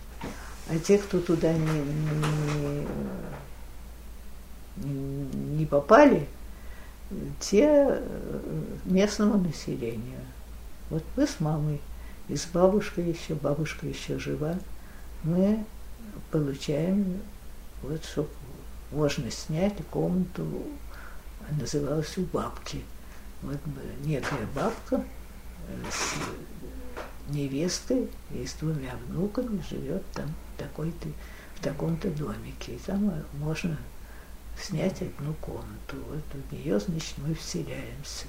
Speaker 2: А те, кто туда не, не, не попали, те местному населению. Вот мы с мамой и с бабушкой еще, бабушка еще жива, мы получаем, вот, чтобы можно снять комнату, называлась у бабки. Вот некая бабка с невестой и с двумя внуками живет там такой-то, в таком-то домике. И там можно снять одну комнату. Вот у нее, значит, мы вселяемся.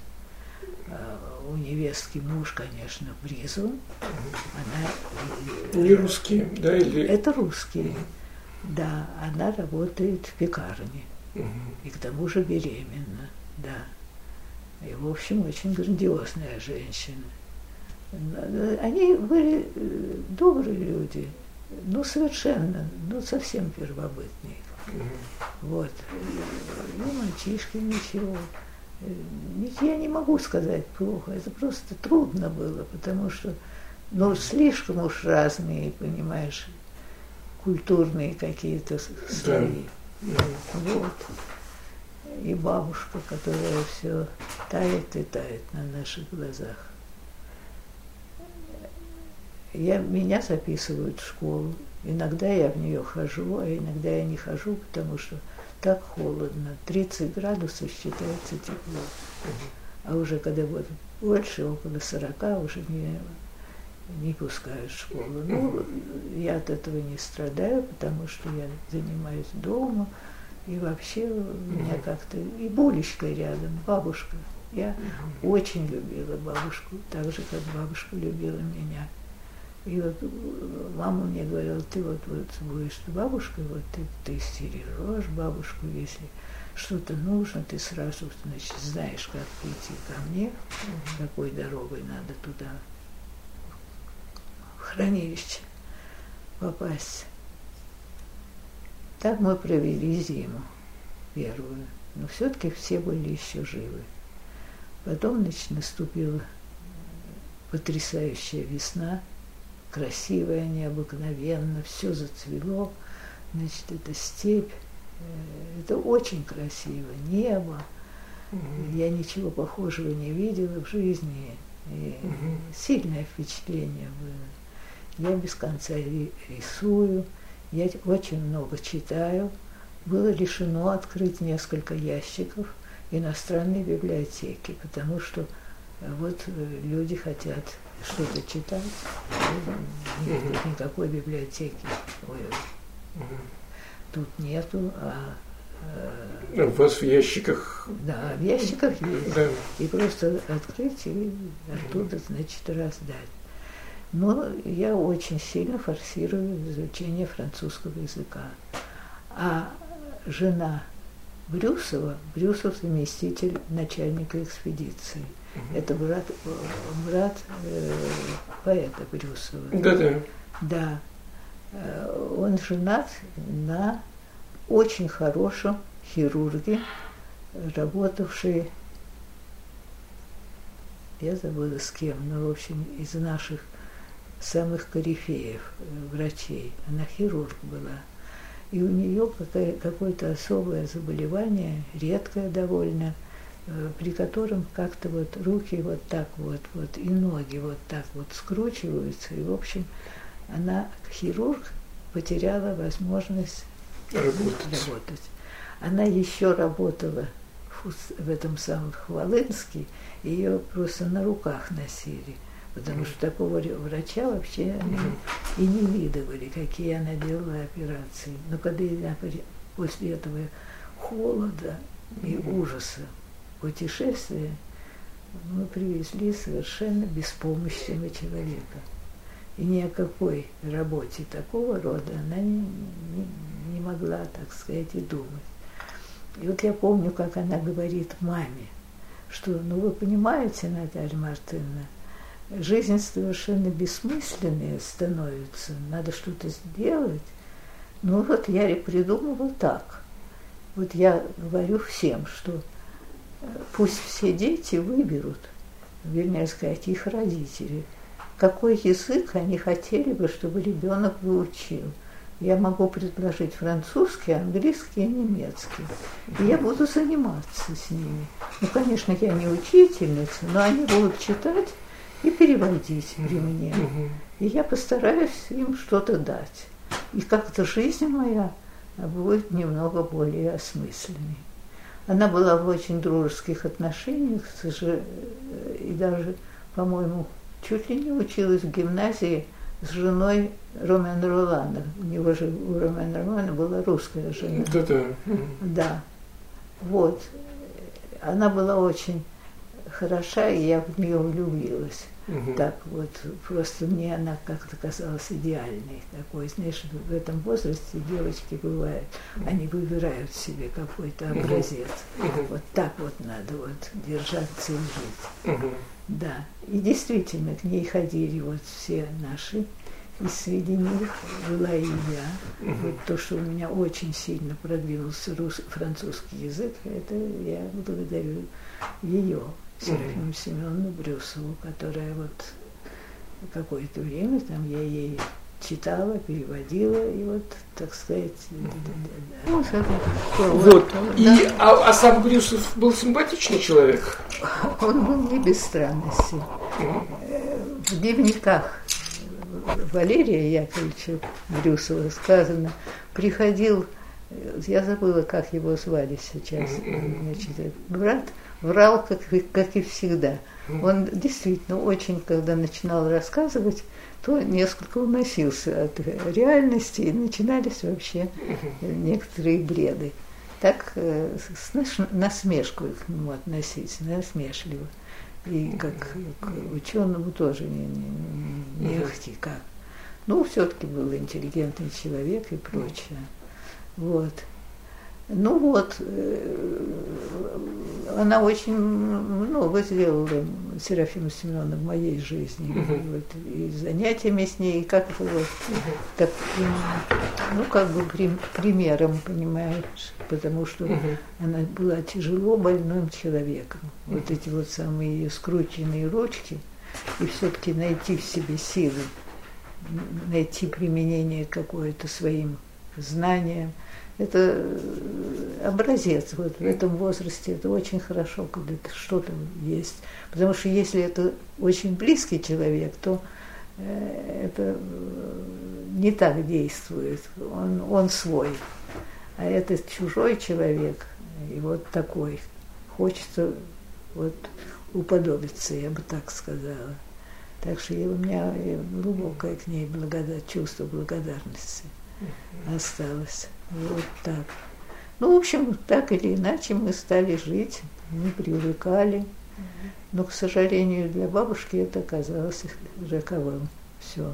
Speaker 2: А у невестки муж, конечно, Бризу.
Speaker 1: Она... Не русские, да? Или...
Speaker 2: Это русские. Да, она работает в пекарне. Угу. И к тому же беременна, да. И, в общем, очень грандиозная женщина. Они были э, добрые люди, ну, совершенно, ну, совсем первобытные. Вот. Ну, мальчишки, ничего. Я не могу сказать плохо, это просто трудно было, потому что, ну, слишком уж разные, понимаешь, культурные какие-то слои. Да. Вот. И бабушка, которая все тает и тает на наших глазах. Я, меня записывают в школу. Иногда я в нее хожу, а иногда я не хожу, потому что так холодно. 30 градусов считается тепло. А уже когда будет больше, около 40, уже не, не пускают в школу. Ну, я от этого не страдаю, потому что я занимаюсь дома. И вообще у меня как-то... И булечка рядом, бабушка. Я очень любила бабушку, так же, как бабушка любила меня. И вот мама мне говорила, ты вот, вот будешь бабушкой, вот ты, ты стережешь бабушку, если что-то нужно, ты сразу, значит, знаешь, как прийти ко мне, какой дорогой надо туда, в хранилище попасть. Так мы провели зиму первую, но все-таки все были еще живы. Потом, значит, наступила потрясающая весна – красивая, необыкновенно, все зацвело. Значит, это степь, э, это очень красиво, небо. Угу. Я ничего похожего не видела в жизни. И угу. Сильное впечатление было. Я без конца рисую, я очень много читаю. Было решено открыть несколько ящиков иностранной библиотеки, потому что э, вот э, люди хотят что-то читать. Нет никакой библиотеки. Ой, тут нету, а
Speaker 1: У вас в ящиках?
Speaker 2: Да, в ящиках есть.
Speaker 1: Да.
Speaker 2: И просто открыть и оттуда, значит, раздать. Но я очень сильно форсирую изучение французского языка. А жена Брюсова, Брюсов заместитель начальника экспедиции. Это брат, брат э, поэта Брюсова.
Speaker 1: Да, да.
Speaker 2: Да. Э, Он женат на очень хорошем хирурге, работавшей, я забыла с кем, но, в общем, из наших самых корифеев, э, врачей. Она хирург была. И у нее какое-то особое заболевание, редкое довольно, э, при котором как-то вот руки вот так вот, вот и ноги вот так вот скручиваются. И, в общем, она, хирург, потеряла возможность
Speaker 1: Работать.
Speaker 2: работать. Она еще работала в, этом самом Хвалынске, ее просто на руках носили, потому что такого врача вообще они и не видывали, какие она делала операции. Но когда после этого холода и ужаса путешествия мы привезли совершенно беспомощного человека. И ни о какой работе такого рода она не, не- не могла, так сказать, и думать. И вот я помню, как она говорит маме, что, ну вы понимаете, Наталья Мартыновна, жизнь совершенно бессмысленная становится, надо что-то сделать. Ну вот я придумывал так. Вот я говорю всем, что э, пусть все дети выберут, вернее сказать, их родители, какой язык они хотели бы, чтобы ребенок выучил. Я могу предложить французский, английский и немецкий. И я буду заниматься с ними. Ну, конечно, я не учительница, но они будут читать и переводить при мне. И я постараюсь им что-то дать. И как-то жизнь моя будет немного более осмысленной. Она была в очень дружеских отношениях и даже, по-моему, чуть ли не училась в гимназии с женой Ромена Ролана. У него же, у Ромена Ролана была русская жена.
Speaker 1: Да, да.
Speaker 2: Да. Вот. Она была очень хороша, и я в нее влюбилась.
Speaker 1: Мгм.
Speaker 2: Так вот, просто мне она как-то казалась идеальной такой. Знаешь, в этом возрасте девочки бывают, они выбирают себе какой-то образец.
Speaker 1: Мгм.
Speaker 2: Вот так вот надо вот держаться и жить.
Speaker 1: Мгм.
Speaker 2: Да. И действительно, к ней ходили вот все наши, и среди них была и я. Вот то, что у меня очень сильно продвинулся рус- французский язык, это я благодарю ее, Серафиму Семеновну Брюсову, которая вот какое-то время там я ей читала, переводила, и вот, так сказать, ну, это-
Speaker 1: Вот.
Speaker 2: да.
Speaker 1: И, а, а сам Брюсов был симпатичный человек?
Speaker 2: Он был не без странностей. Э, В дневниках Валерия Яковлевича Брюсова сказано, приходил, я забыла, как его звали сейчас, значит, брат, врал, как, и- как и всегда. Он действительно очень, когда начинал рассказывать, то несколько уносился от реальности, и начинались вообще некоторые бреды. Так э, с насмешкой к нему относиться, насмешливо. И как к ученому тоже не, не, не ахти как. Ну, все-таки был интеллигентный человек и прочее. Вот. Ну вот, э, она очень много сделала Серафима Семеновна в моей жизни.
Speaker 1: Мгм.
Speaker 2: Вот, и занятиями с ней, и как вот, так, ну, как бы прим- примером, понимаешь, потому что
Speaker 1: Мгм.
Speaker 2: она была тяжело больным человеком. Вот эти вот самые ее скрученные ручки, и все-таки найти в себе силы, найти применение какое-то своим знаниям. Это э, образец. Вот в этом возрасте это очень хорошо, когда это что-то есть. Потому что если это очень близкий человек, то э, это э, не так действует. Он, он свой. А этот чужой человек, и вот такой, хочется вот уподобиться, я бы так сказала. Так что у меня глубокое к ней благода- чувство благодарности осталось. Вот так. Ну, в общем, так или иначе мы стали жить, мы привыкали. Но, к сожалению, для бабушки это оказалось роковым. Все.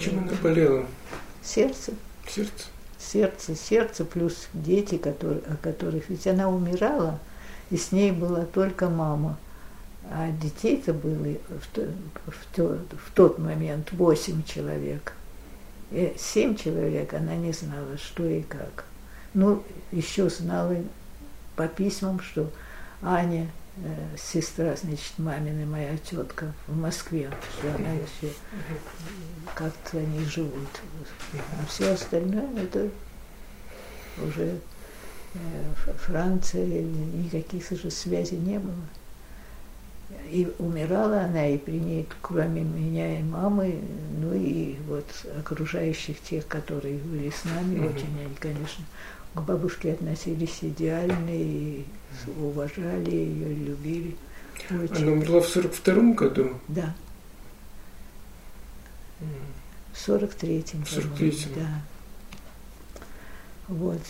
Speaker 1: Чем она болела?
Speaker 2: Сердце.
Speaker 1: Сердце.
Speaker 2: Сердце, сердце, плюс дети, которые, о которых... Ведь она умирала, и с ней была только мама. А детей-то было в, в, в тот момент восемь человек. И семь человек она не знала, что и как. Ну, еще знала по письмам, что Аня, э, сестра, значит, мамина, моя тетка в Москве, что она еще как-то они живут. А все остальное это уже э, Франция, никаких же связей не было. И умирала она, и при ней, кроме меня и мамы, ну и вот окружающих тех, которые были с нами, mm-hmm. очень они, конечно, к бабушке относились идеально и уважали ее, любили.
Speaker 1: Очень. Она умерла в сорок втором году?
Speaker 2: Да. В сорок третьем. В
Speaker 1: сорок третьем.
Speaker 2: Да. Вот.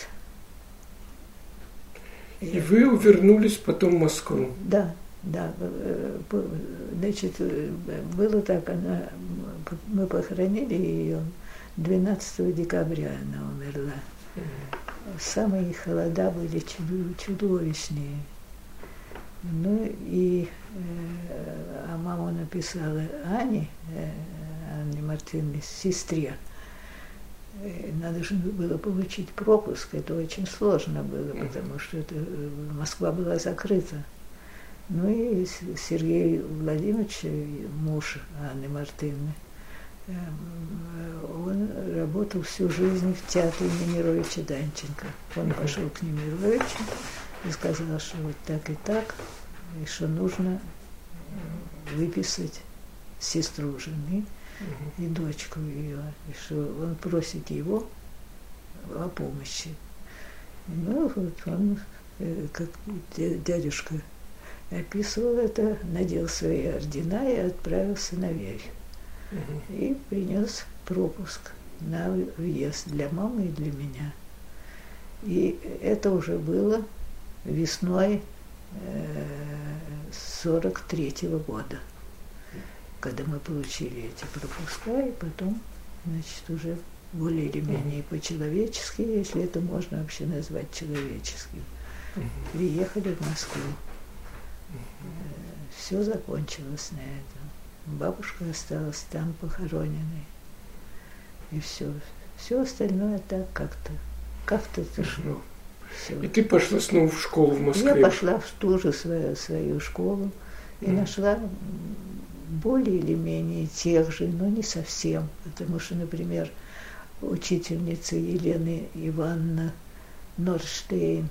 Speaker 1: И вы вернулись потом в Москву?
Speaker 2: Да. Да, э, значит, э, было так, она, мы похоронили ее 12 декабря она умерла. Самые холода были чудовищные. Ну и э, а мама написала Ане, Анне Мартыновне, сестре. Надо же было получить пропуск, это очень сложно было, потому что это, Москва была закрыта. Ну и Сергей Владимирович, муж Анны Мартыновны, эм, он работал всю жизнь в театре Немировича Данченко. Он пошел к Немировичу и сказал, что вот так и так, и что нужно выписать сестру жены и дочку ее, и что он просит его о помощи. Ну вот он, э, как дядюшка описывал это, надел свои ордена и отправился наверх. Угу. И принес пропуск на въезд для мамы и для меня. И это уже было весной сорок третьего года, когда мы получили эти пропуска, и потом, значит, уже более или менее по-человечески, если это можно вообще назвать человеческим, приехали в Москву. Все закончилось на этом. Бабушка осталась там похороненной. И все. Все остальное так как-то. Как-то шло.
Speaker 1: Все. И ты пошла снова в школу в Москве?
Speaker 2: Я пошла в ту же свою, свою школу и mm. нашла более или менее тех же, но не совсем. Потому что, например, учительница Елена Ивановна Норштейн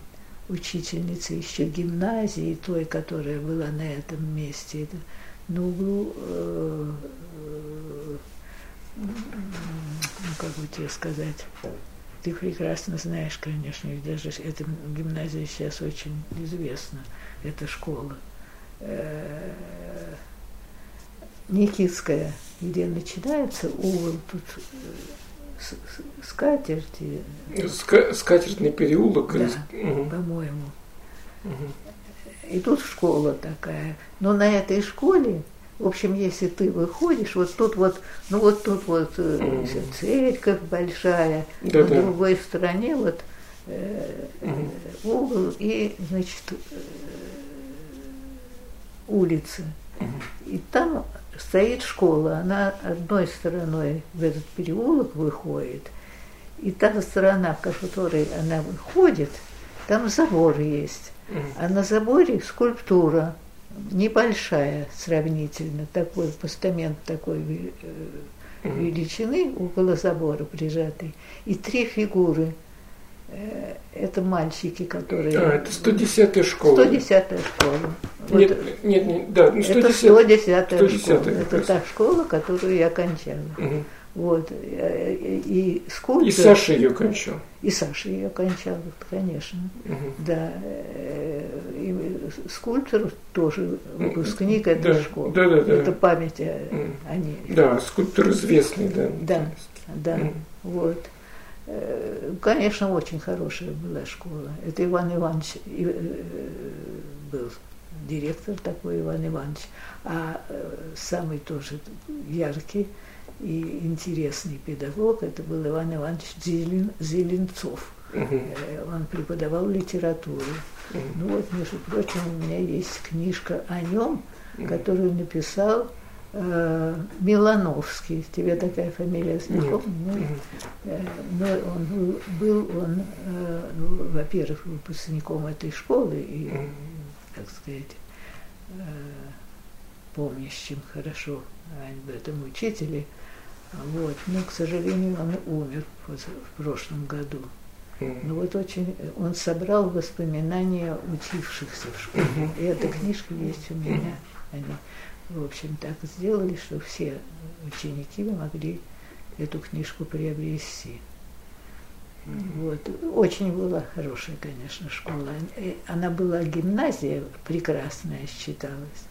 Speaker 2: учительница еще гимназии, той, которая была на этом месте, на углу, э, э, ну, как бы тебе сказать, ты прекрасно знаешь, конечно, ведь даже эта гимназия сейчас очень известна, эта школа. Э, Никитская, где начинается угол, тут скатерти.
Speaker 1: Ска скатертный переулок.
Speaker 2: Да, угу. по-моему. Угу. И тут школа такая. Но на этой школе, в общем, если ты выходишь, вот тут вот, ну вот тут вот угу. церковь большая, да, на да. другой стороне вот э, угу. угол и, значит, э, улица. Угу. И там стоит школа, она одной стороной в этот переулок выходит, и та сторона, в которой она выходит, там забор есть. А на заборе скульптура небольшая сравнительно, такой постамент такой э, величины около забора прижатый, и три фигуры – это мальчики, которые...
Speaker 1: А, это 110-я школа.
Speaker 2: 110-я школа.
Speaker 1: Нет, вот, нет, нет, да, ну
Speaker 2: 110 это 110-я 110 школа. Это та школа, которую я кончала. Угу. Вот. Э, и, и скульптор...
Speaker 1: И Саша ее кончал.
Speaker 2: И Саша ее кончал, конечно. Угу. Да. Э, и скульптор тоже выпускник этой
Speaker 1: да,
Speaker 2: школы.
Speaker 1: Да, да, да.
Speaker 2: Это память о, о ней.
Speaker 1: Да, скульптор известный, да.
Speaker 2: Да, да. Угу. Вот. Э, конечно, очень хорошая была школа. Это Иван Иванович э, был директор такой Иван Иванович, а э, самый тоже яркий и интересный педагог это был Иван Иванович Зелен, Зеленцов. Угу. Он преподавал литературу. Угу. Ну вот, между прочим, у меня есть книжка о нем, которую написал э, Милановский. Тебе такая фамилия знакома? Нет. Э, но он был, он, э, ну, во-первых, выпускником этой школы и, так сказать, э, помнящим хорошо об этом учителе. Вот. Но, к сожалению, он умер в прошлом году. Ну вот очень, он собрал воспоминания учившихся в школе. И эта книжка есть у меня. Они, в общем, так сделали, что все ученики могли эту книжку приобрести. Вот. Очень была хорошая, конечно, школа. Она была гимназия прекрасная считалась.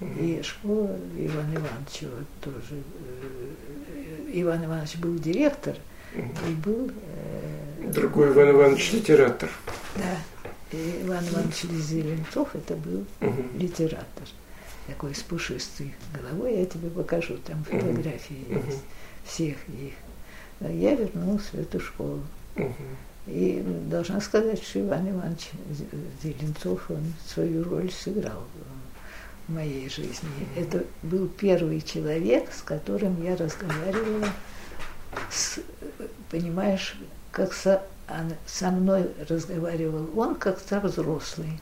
Speaker 2: И школа Ивана Ивановича вот тоже. Э, Иван Иванович был директор, и был...
Speaker 1: Э, Другой Иван Иванович литератор.
Speaker 2: Да. И Иван Иванович Зеленцов это был литератор. Такой с пушистой головой. Я тебе покажу, там фотографии угу. есть всех их. Я вернулась в эту школу. Угу. И должна сказать, что Иван Иванович Зеленцов, он свою роль сыграл в моей жизни. Это был первый человек, с которым я разговаривала, с, понимаешь, как со, со мной разговаривал он, как со взрослый.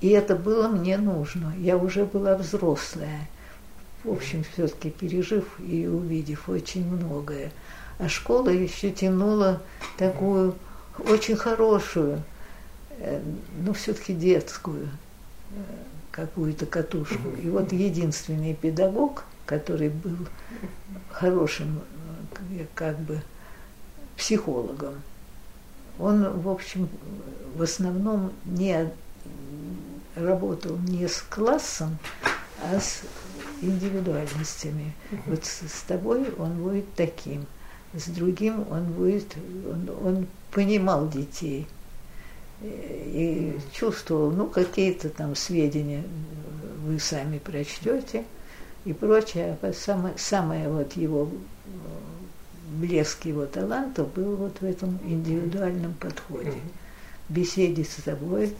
Speaker 2: И это было мне нужно. Я уже была взрослая. В общем, все-таки пережив и увидев очень многое. А школа еще тянула такую очень хорошую, э, но все-таки детскую э, какую-то катушку. И вот единственный педагог, который был хорошим э, как бы психологом, он, в общем, в основном не работал не с классом, а с индивидуальностями. Вот с, с тобой он будет таким, с другим он будет, он, он понимал детей – и чувствовал, ну, какие-то там сведения вы сами прочтете и прочее. А самое, самое вот его блеск его таланта был вот в этом индивидуальном подходе. Беседе с тобой.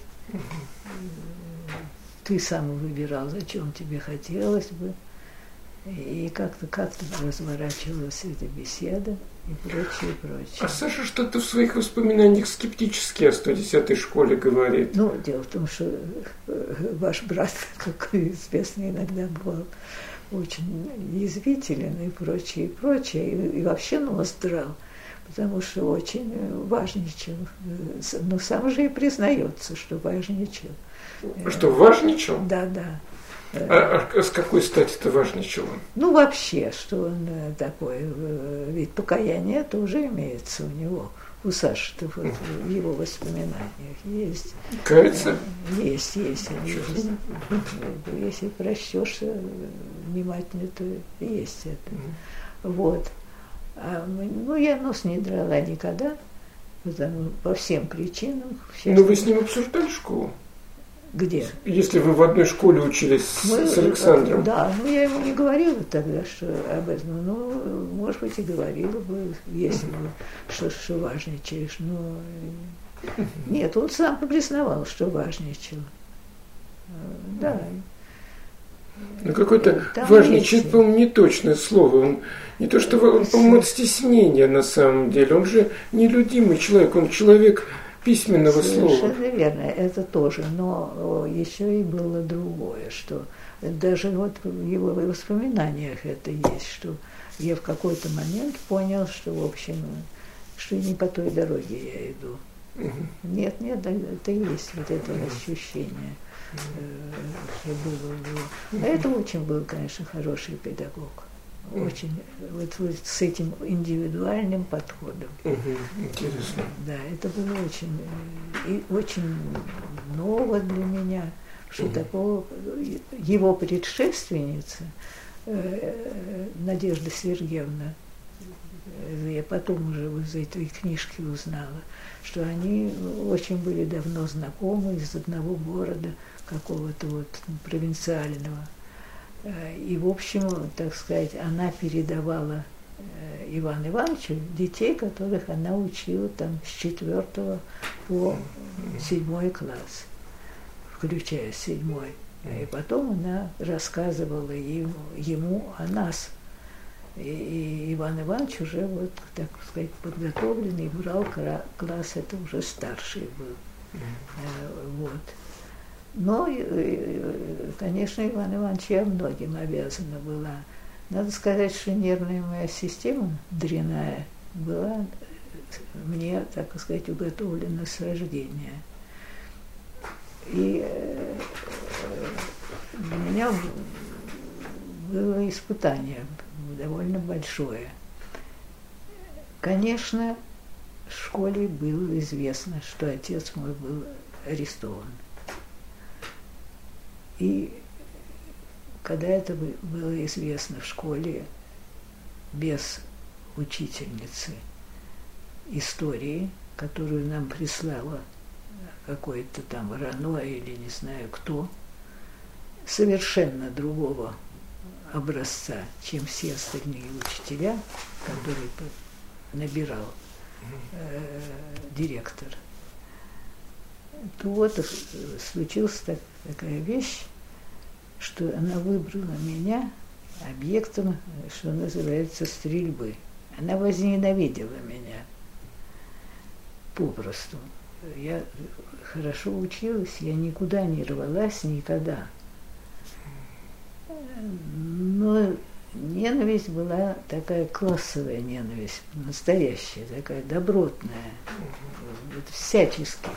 Speaker 2: Ты сам выбирал, зачем тебе хотелось бы. И как-то как-то разворачивалась эта беседа и прочее, прочее.
Speaker 1: А Саша что-то в своих воспоминаниях скептически о 110-й школе говорит.
Speaker 2: Ну, дело в том, что э, ваш брат, как известно, иногда бывал очень язвителен и прочее, и прочее, и, и вообще нос драл, потому что очень важничал. Но сам же и признается, что важничал.
Speaker 1: Что, важничал?
Speaker 2: Да, да.
Speaker 1: А, а с какой стати это важно чего?
Speaker 2: Ну, вообще, что он э, такой, э, ведь покаяние тоже имеется у него, у Саши, вот, в его воспоминаниях есть.
Speaker 1: Кается?
Speaker 2: Есть, есть. есть. Если прочтешь внимательно, то есть это. Вот. А, ну, я нос не драла никогда, потому, по всем причинам.
Speaker 1: Ну, вы с ним обсуждали школу?
Speaker 2: Где?
Speaker 1: Если вы в одной школе учились Мы, с Александром.
Speaker 2: Да, ну я ему не говорила тогда что об этом. Ну, может быть, и говорила бы, если бы что, что важничаешь. Но нет, он сам признавал, что важничал. Да.
Speaker 1: Ну, какой-то важничает, по-моему, не точное слово. Он не то, что он, по-моему, от стеснения на самом деле. Он же нелюдимый человек, он человек письменного
Speaker 2: Совершенно
Speaker 1: слова.
Speaker 2: Совершенно верно, это тоже. Но еще и было другое, что даже вот в его воспоминаниях это есть, что я в какой-то момент понял, что, в общем, что не по той дороге я иду. Угу. Нет, нет, это есть вот это угу. ощущение. Угу. Было, было. А это очень был, конечно, хороший педагог очень вот, вот с этим индивидуальным подходом.
Speaker 1: Угу, интересно.
Speaker 2: Да, это было очень, э, и очень ново для меня, что угу. такого его предшественница э, Надежда Сергеевна я потом уже из этой книжки узнала, что они очень были давно знакомы из одного города, какого-то вот провинциального. И, в общем, так сказать, она передавала э, Ивану Ивановичу детей, которых она учила там с четвертого по седьмой класс, включая седьмой. И потом она рассказывала ему, ему о нас. И, и Иван Иванович уже, вот, так сказать, подготовленный, брал класс, это уже старший был. Э, вот. Но, конечно, Иван Иванович я многим обязана была. Надо сказать, что нервная моя система дряная была мне, так сказать, уготовлена с рождения. И э, для меня было испытание довольно большое. Конечно, в школе было известно, что отец мой был арестован. И когда это было известно в школе без учительницы истории, которую нам прислала какой-то там Рано или не знаю кто, совершенно другого образца, чем все остальные учителя, которые набирал э, директор, то вот случилась так, такая вещь, что она выбрала меня объектом, что называется, стрельбы. Она возненавидела меня попросту. Я хорошо училась, я никуда не рвалась никогда. Но ненависть была такая классовая ненависть, настоящая, такая добротная, вот, всячески.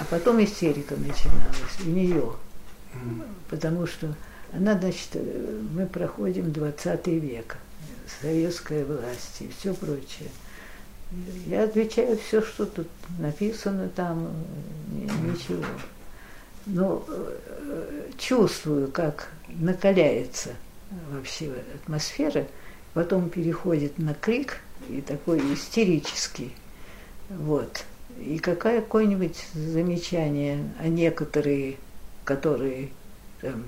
Speaker 2: А потом истерика начиналась у нее, потому что она, значит, мы проходим 20 век, советская власть и все прочее. Я отвечаю все, что тут написано там, ничего. Но э, чувствую, как накаляется вообще атмосфера, потом переходит на крик и такой истерический. Вот. И какое какое-нибудь замечание, а некоторые, которые там,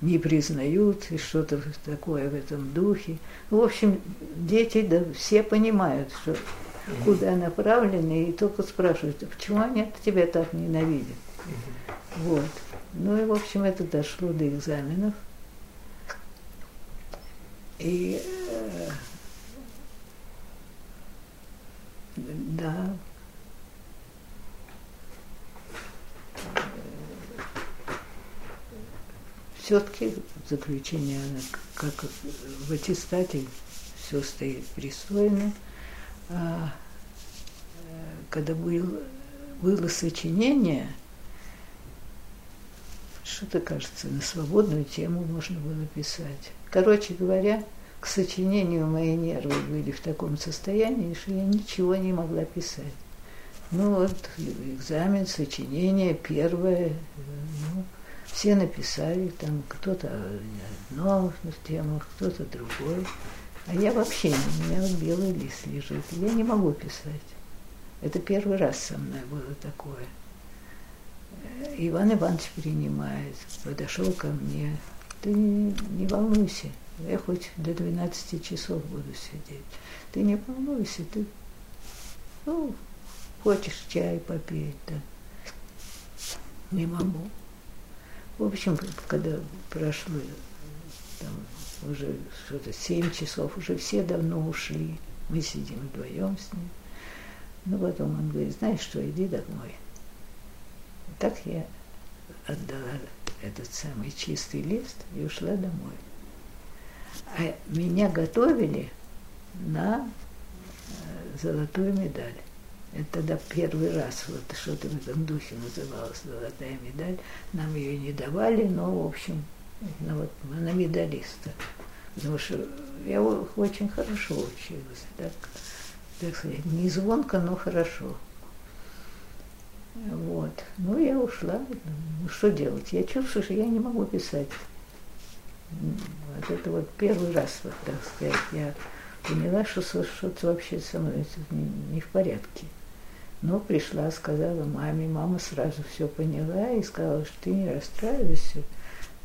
Speaker 2: не признают и что-то такое в этом духе. В общем, дети да, все понимают, что куда направлены, и только спрашивают, почему они тебя так ненавидят. Вот. Ну и, в общем, это дошло до экзаменов. И э, да, все-таки заключение, как в аттестате, все стоит пристойно. А, э, когда был, было сочинение, что-то кажется, на свободную тему можно было писать. Короче говоря, к сочинению мои нервы были в таком состоянии, что я ничего не могла писать. Ну вот, экзамен, сочинение, первое, ну, все написали, там кто-то одно в тему, кто-то другой. А я вообще, у меня вот белый лист лежит, я не могу писать. Это первый раз со мной было такое. Иван Иванович принимает, подошел ко мне. Ты не, волнуйся, я хоть до 12 часов буду сидеть. Ты не волнуйся, ты ну, хочешь чай попить, да. Не могу. В общем, когда прошло там, уже что-то 7 часов, уже все давно ушли, мы сидим вдвоем с ним. Ну, потом он говорит, знаешь что, иди домой. Так я отдала этот самый чистый лист и ушла домой. А меня готовили на э, золотую медаль. Это тогда первый раз вот что-то в этом духе называлось золотая медаль. Нам ее не давали, но, в общем, ну, вот, на медалиста. Потому что я очень хорошо училась, так, так сказать, не звонко, но хорошо. Вот. Ну, я ушла. Ну, что делать? Я чувствую, что я не могу писать. Вот это вот первый раз, вот, так сказать, я поняла, что что-то вообще со мной не в порядке. Но пришла, сказала маме, мама сразу все поняла и сказала, что ты не расстраивайся,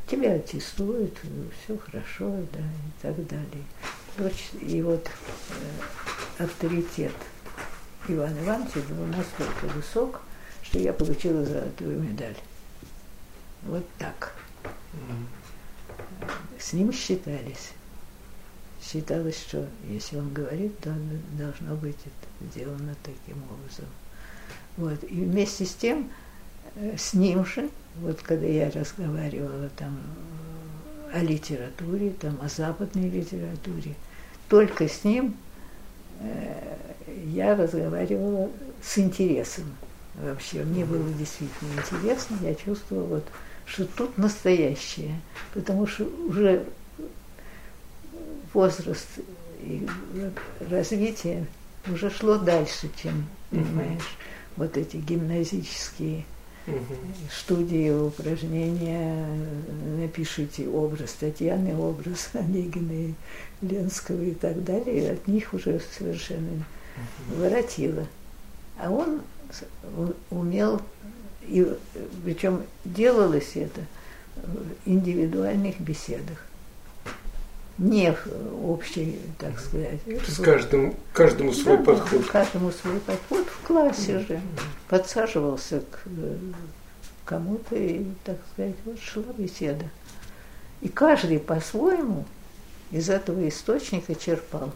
Speaker 2: тебя аттестуют, все хорошо, да, и так далее. И вот э, авторитет Ивана Ивановича был настолько высок, что я получила золотую медаль. Вот так. С ним считались. Считалось, что если он говорит, то должно быть это сделано таким образом. Вот. И вместе с тем, э, с ним же, вот когда я разговаривала там э, о литературе, там, о западной литературе, только с ним э, я разговаривала с интересом вообще. Мне было действительно интересно, я чувствовала, вот, что тут настоящее, потому что уже возраст и развитие уже шло дальше, чем, понимаешь, вот эти гимназические студии, упражнения, напишите образ Татьяны, образ Онегина Ленского и так далее, и от них уже совершенно воротило. А он умел, и причем делалось это в индивидуальных беседах не общий, так сказать.
Speaker 1: С каждым, каждому свой да, подход.
Speaker 2: Каждому свой подход в классе же. Подсаживался к кому-то и, так сказать, вот шла беседа. И каждый по-своему из этого источника черпал.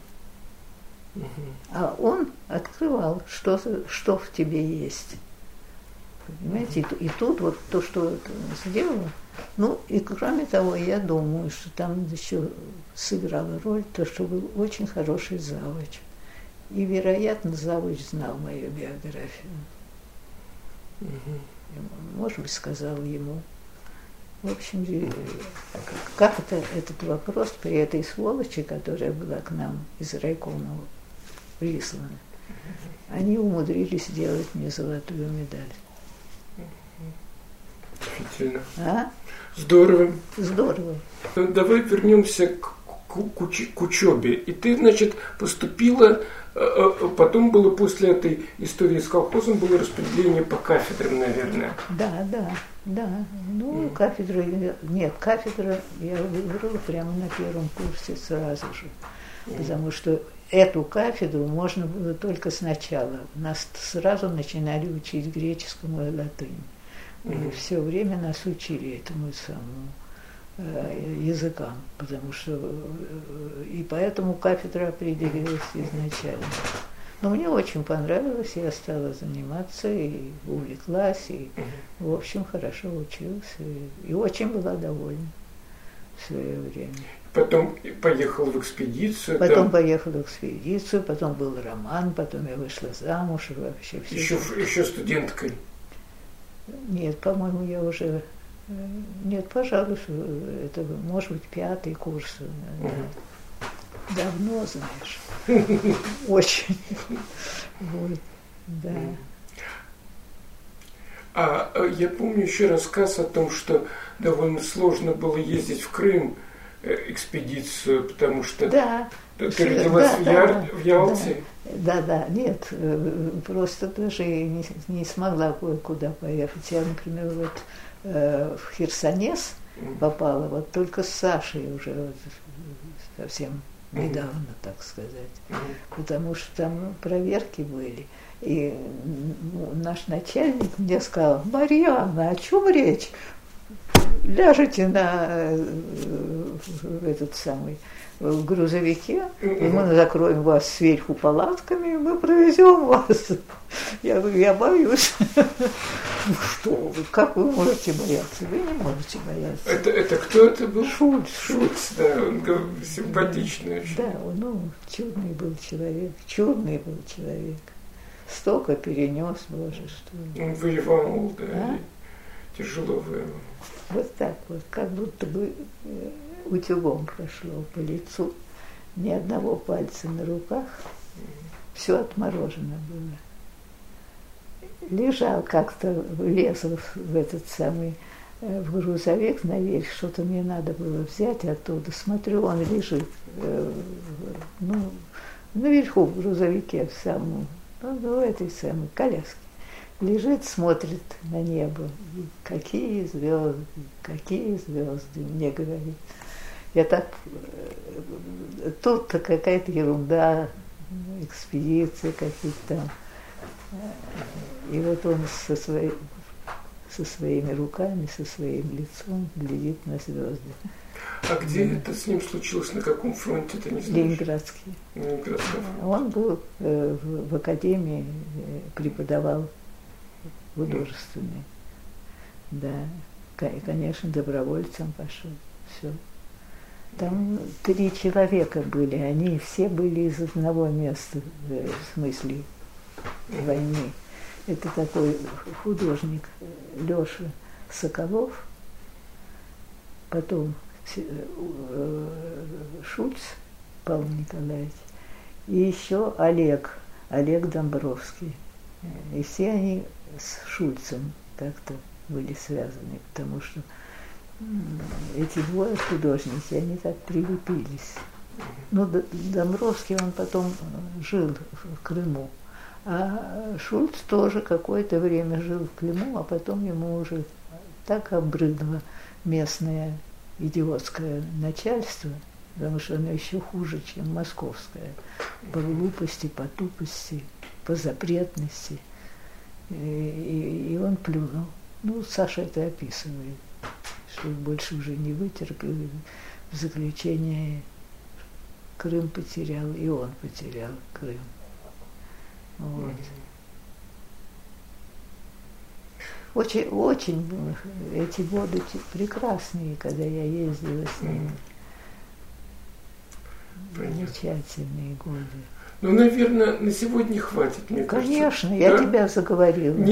Speaker 2: А он открывал, что, что в тебе есть. Понимаете, и, и тут вот то, что он сделал, ну и кроме того, я думаю, что там еще сыграла роль то, что был очень хороший завуч. И, вероятно, завуч знал мою биографию. Угу. Может быть, сказал ему. В общем, как это, этот вопрос при этой сволочи, которая была к нам из райкома прислана, они умудрились сделать мне золотую медаль.
Speaker 1: Действительно.
Speaker 2: А?
Speaker 1: Здорово.
Speaker 2: Здорово.
Speaker 1: Давай вернемся к, к, уч, к учебе. И ты, значит, поступила, э, э, потом было после этой истории с колхозом было распределение по кафедрам, наверное.
Speaker 2: Да, да, да. Ну, mm. кафедры, нет, кафедра я выбрала прямо на первом курсе сразу же. Mm. Потому что эту кафедру можно было только сначала. Нас сразу начинали учить греческому и латынь. Mm-hmm. Все время нас учили этому самому языкам, потому что э, и поэтому кафедра определилась изначально. Но мне очень понравилось, я стала заниматься и увлеклась, и, в общем, хорошо училась, и, и очень была довольна в свое время.
Speaker 1: Потом поехал в экспедицию.
Speaker 2: Потом да. поехал в экспедицию, потом был роман, потом я вышла замуж, и вообще все.
Speaker 1: Еще, еще студенткой.
Speaker 2: Нет, по-моему, я уже... Нет, пожалуй, это может быть пятый курс. Давно, знаешь. Очень. Вот, да.
Speaker 1: А э, я помню еще рассказ о том, что довольно сложно было ездить в Крым э, экспедицию, потому что
Speaker 2: да,
Speaker 1: ты родилась да, в, Яр, да, в Ялте.
Speaker 2: Да. Да, да, нет, э, просто даже не, не смогла кое-куда поехать. Я, например, вот э, в Херсонес попала, вот только с Сашей уже вот, совсем недавно, так сказать, потому что там проверки были. И ну, наш начальник мне сказал, Марьяна, о чем речь? Ляжете на э, этот самый в грузовике, и мы закроем вас сверху палатками, и мы провезем вас. Я говорю, я боюсь. Ну что вы, как вы можете бояться? Вы не можете бояться.
Speaker 1: Это, это кто это был?
Speaker 2: Шульц.
Speaker 1: Шульц, да, он симпатичный очень.
Speaker 2: Да, ну, чудный был человек, чудный был человек. Столько перенес, боже, что...
Speaker 1: Он воевал, да, а? тяжело воевал.
Speaker 2: Вот так вот, как будто бы э, утюгом прошло по лицу, ни одного пальца на руках, все отморожено было. Лежал как-то, влез в этот самый э, в грузовик наверх, что-то мне надо было взять оттуда. Смотрю, он лежит, э, ну, наверху в грузовике, в самом, ну, в этой самой коляске. Лежит, смотрит на небо. какие звезды, какие звезды, мне говорит. Я так... Э, тут-то какая-то ерунда, экспедиции какие-то там. И вот он со, своей, со своими руками, со своим лицом глядит на звезды.
Speaker 1: А где да. это с ним случилось? На каком фронте ты не знаешь?
Speaker 2: Ленинградский. Ленинградский Он был э, в, в академии, э, преподавал художественный. Да. И, конечно, добровольцем пошел. Все. Там три человека были, они все были из одного места, э, в смысле войны. Это такой художник Леша Соколов, потом э, Шульц Павел Николаевич, и еще Олег, Олег Домбровский. И все они с Шульцем как-то были связаны, потому что эти двое художники, они так прилепились. Ну, Домбровский, он потом жил в Крыму. А Шульц тоже какое-то время жил в Крыму, а потом ему уже так обрыдло местное идиотское начальство, потому что оно еще хуже, чем московское, по глупости, по тупости, по запретности. И, и он плюнул. Ну, Саша это описывает, что больше уже не вытерпел. В заключение Крым потерял, и он потерял Крым. Вот. Очень, очень эти годы прекрасные, когда я ездила с ними. Замечательные годы.
Speaker 1: Ну, наверное, на сегодня хватит, мне
Speaker 2: Конечно,
Speaker 1: кажется.
Speaker 2: я да? тебя заговорила.
Speaker 1: Нет,